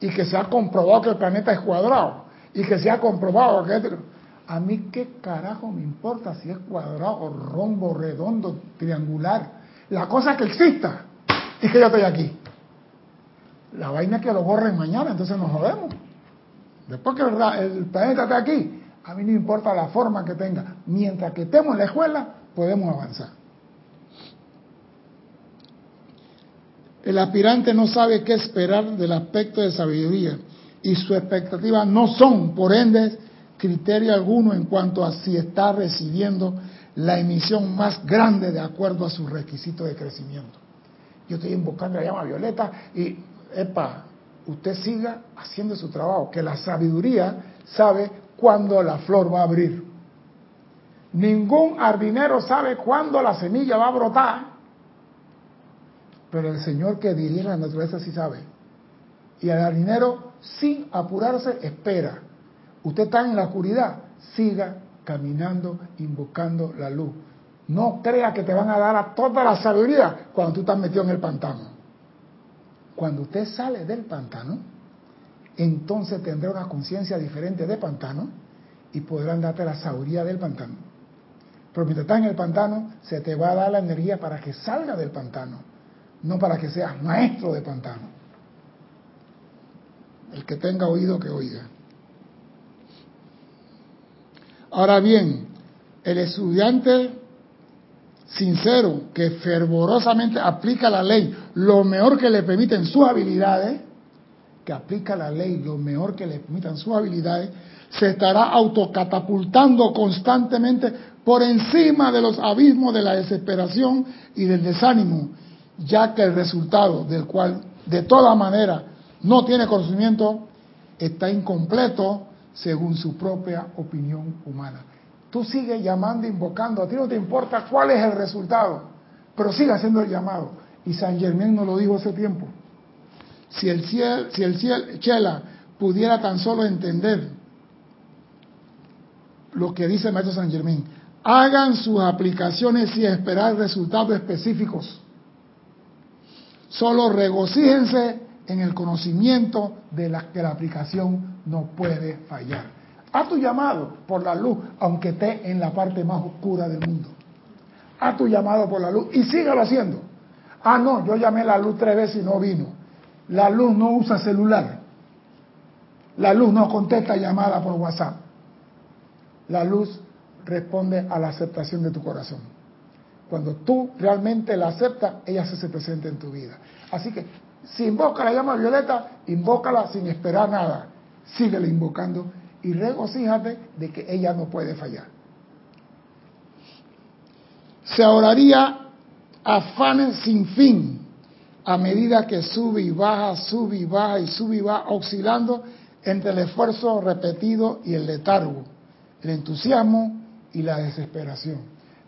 Y que se ha comprobado que el planeta es cuadrado. y que se ha comprobado que a mí qué carajo me importa si es cuadrado, rombo, redondo, triangular. La cosa que exista es que yo estoy aquí. La vaina es que lo borren mañana, entonces nos jodemos. Después que el planeta está aquí, a mí no importa la forma que tenga. Mientras que estemos en la escuela, podemos avanzar. El aspirante no sabe qué esperar del aspecto de sabiduría y sus expectativas no son, por ende, criterio alguno en cuanto a si está recibiendo la emisión más grande de acuerdo a sus requisitos de crecimiento. Yo estoy invocando la llama violeta y, epa, usted siga haciendo su trabajo, que la sabiduría sabe cuándo la flor va a abrir. Ningún jardinero sabe cuándo la semilla va a brotar, pero el Señor que dirige la naturaleza sí sabe. Y el jardinero, sin apurarse, espera Usted está en la oscuridad, siga caminando, invocando la luz. No crea que te van a dar a toda la sabiduría cuando tú estás metido en el pantano. Cuando usted sale del pantano, entonces tendrá una conciencia diferente de pantano y podrán darte la sabiduría del pantano. Pero mientras estás en el pantano, se te va a dar la energía para que salga del pantano, no para que seas maestro de pantano. El que tenga oído, que oiga. Ahora bien, el estudiante sincero que fervorosamente aplica la ley lo mejor que le permiten sus habilidades, que aplica la ley lo mejor que le permitan sus habilidades, se estará autocatapultando constantemente por encima de los abismos de la desesperación y del desánimo, ya que el resultado del cual de toda manera no tiene conocimiento está incompleto según su propia opinión humana. Tú sigues llamando, invocando, a ti no te importa cuál es el resultado, pero sigue haciendo el llamado. Y San Germán nos lo dijo hace tiempo. Si el cielo, si el cielo, Chela pudiera tan solo entender lo que dice maestro San Germán, hagan sus aplicaciones sin esperar resultados específicos. Solo regocíjense en el conocimiento de la, que la aplicación no puede fallar. Haz tu llamado por la luz, aunque esté en la parte más oscura del mundo. Haz tu llamado por la luz y sígalo haciendo. Ah, no, yo llamé la luz tres veces y no vino. La luz no usa celular. La luz no contesta llamada por WhatsApp. La luz responde a la aceptación de tu corazón. Cuando tú realmente la aceptas, ella se hace presente en tu vida. Así que si invoca la llama violeta, invócala sin esperar nada. Síguele invocando y regocíjate de que ella no puede fallar. Se ahorraría afanes sin fin a medida que sube y baja, sube y baja y sube y baja, oscilando entre el esfuerzo repetido y el letargo, el entusiasmo y la desesperación.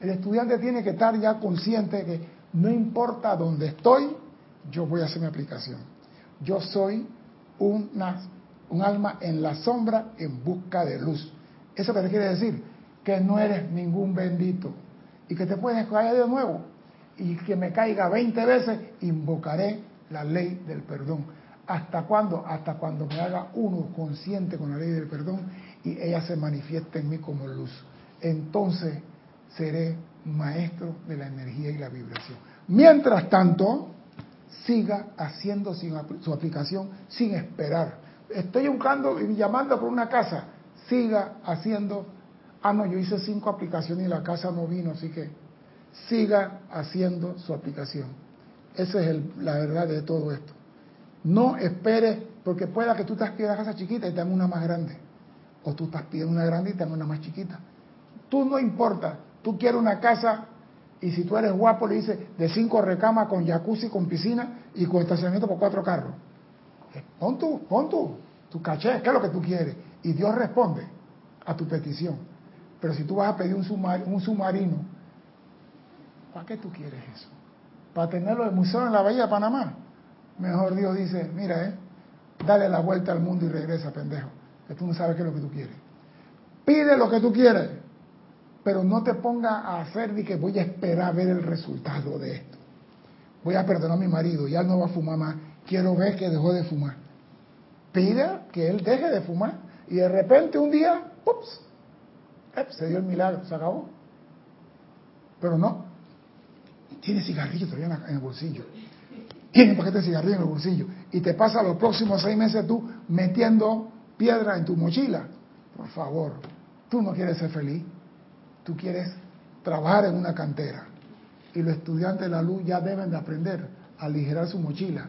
El estudiante tiene que estar ya consciente que no importa dónde estoy, yo voy a hacer mi aplicación. Yo soy una, un alma en la sombra en busca de luz. ¿Eso qué te quiere decir? Que no eres ningún bendito y que te puedes caer de nuevo y que me caiga 20 veces, invocaré la ley del perdón. ¿Hasta cuándo? Hasta cuando me haga uno consciente con la ley del perdón y ella se manifieste en mí como luz. Entonces seré maestro de la energía y la vibración. Mientras tanto, siga haciendo su aplicación sin esperar. Estoy buscando y llamando por una casa, siga haciendo, ah no, yo hice cinco aplicaciones y la casa no vino, así que siga haciendo su aplicación. Esa es la verdad de todo esto. No espere, porque pueda que tú estás pidiendo una casa chiquita y te una más grande. O tú estás pidiendo una grande y te una más chiquita. Tú no importa, tú quieres una casa y si tú eres guapo, le dices de cinco recamas con jacuzzi, con piscina y con estacionamiento por cuatro carros. Pon tú, pon tú, tu caché, ¿qué es lo que tú quieres? Y Dios responde a tu petición. Pero si tú vas a pedir un, submarino, ¿para qué tú quieres eso? ¿Para tenerlo de museo en la Bahía de Panamá? Mejor Dios dice, mira, eh, dale la vuelta al mundo y regresa, pendejo, que tú no sabes qué es lo que tú quieres. Pide lo que tú quieres, pero no te ponga a hacer de que voy a esperar a ver el resultado de esto. Voy a perdonar a mi marido, ya no va a fumar más. Quiero ver que dejó de fumar. Pide que él deje de fumar Y de repente un día, ups, se dio el milagro, se acabó. Pero no, tiene cigarrillo todavía en el bolsillo. Tiene un paquete de cigarrillo en el bolsillo. Y te pasa los próximos seis meses tú metiendo piedra en tu mochila. Por favor, tú no quieres ser feliz. Tú quieres trabajar en una cantera. Y los estudiantes de la luz ya deben de aprender a aligerar su mochila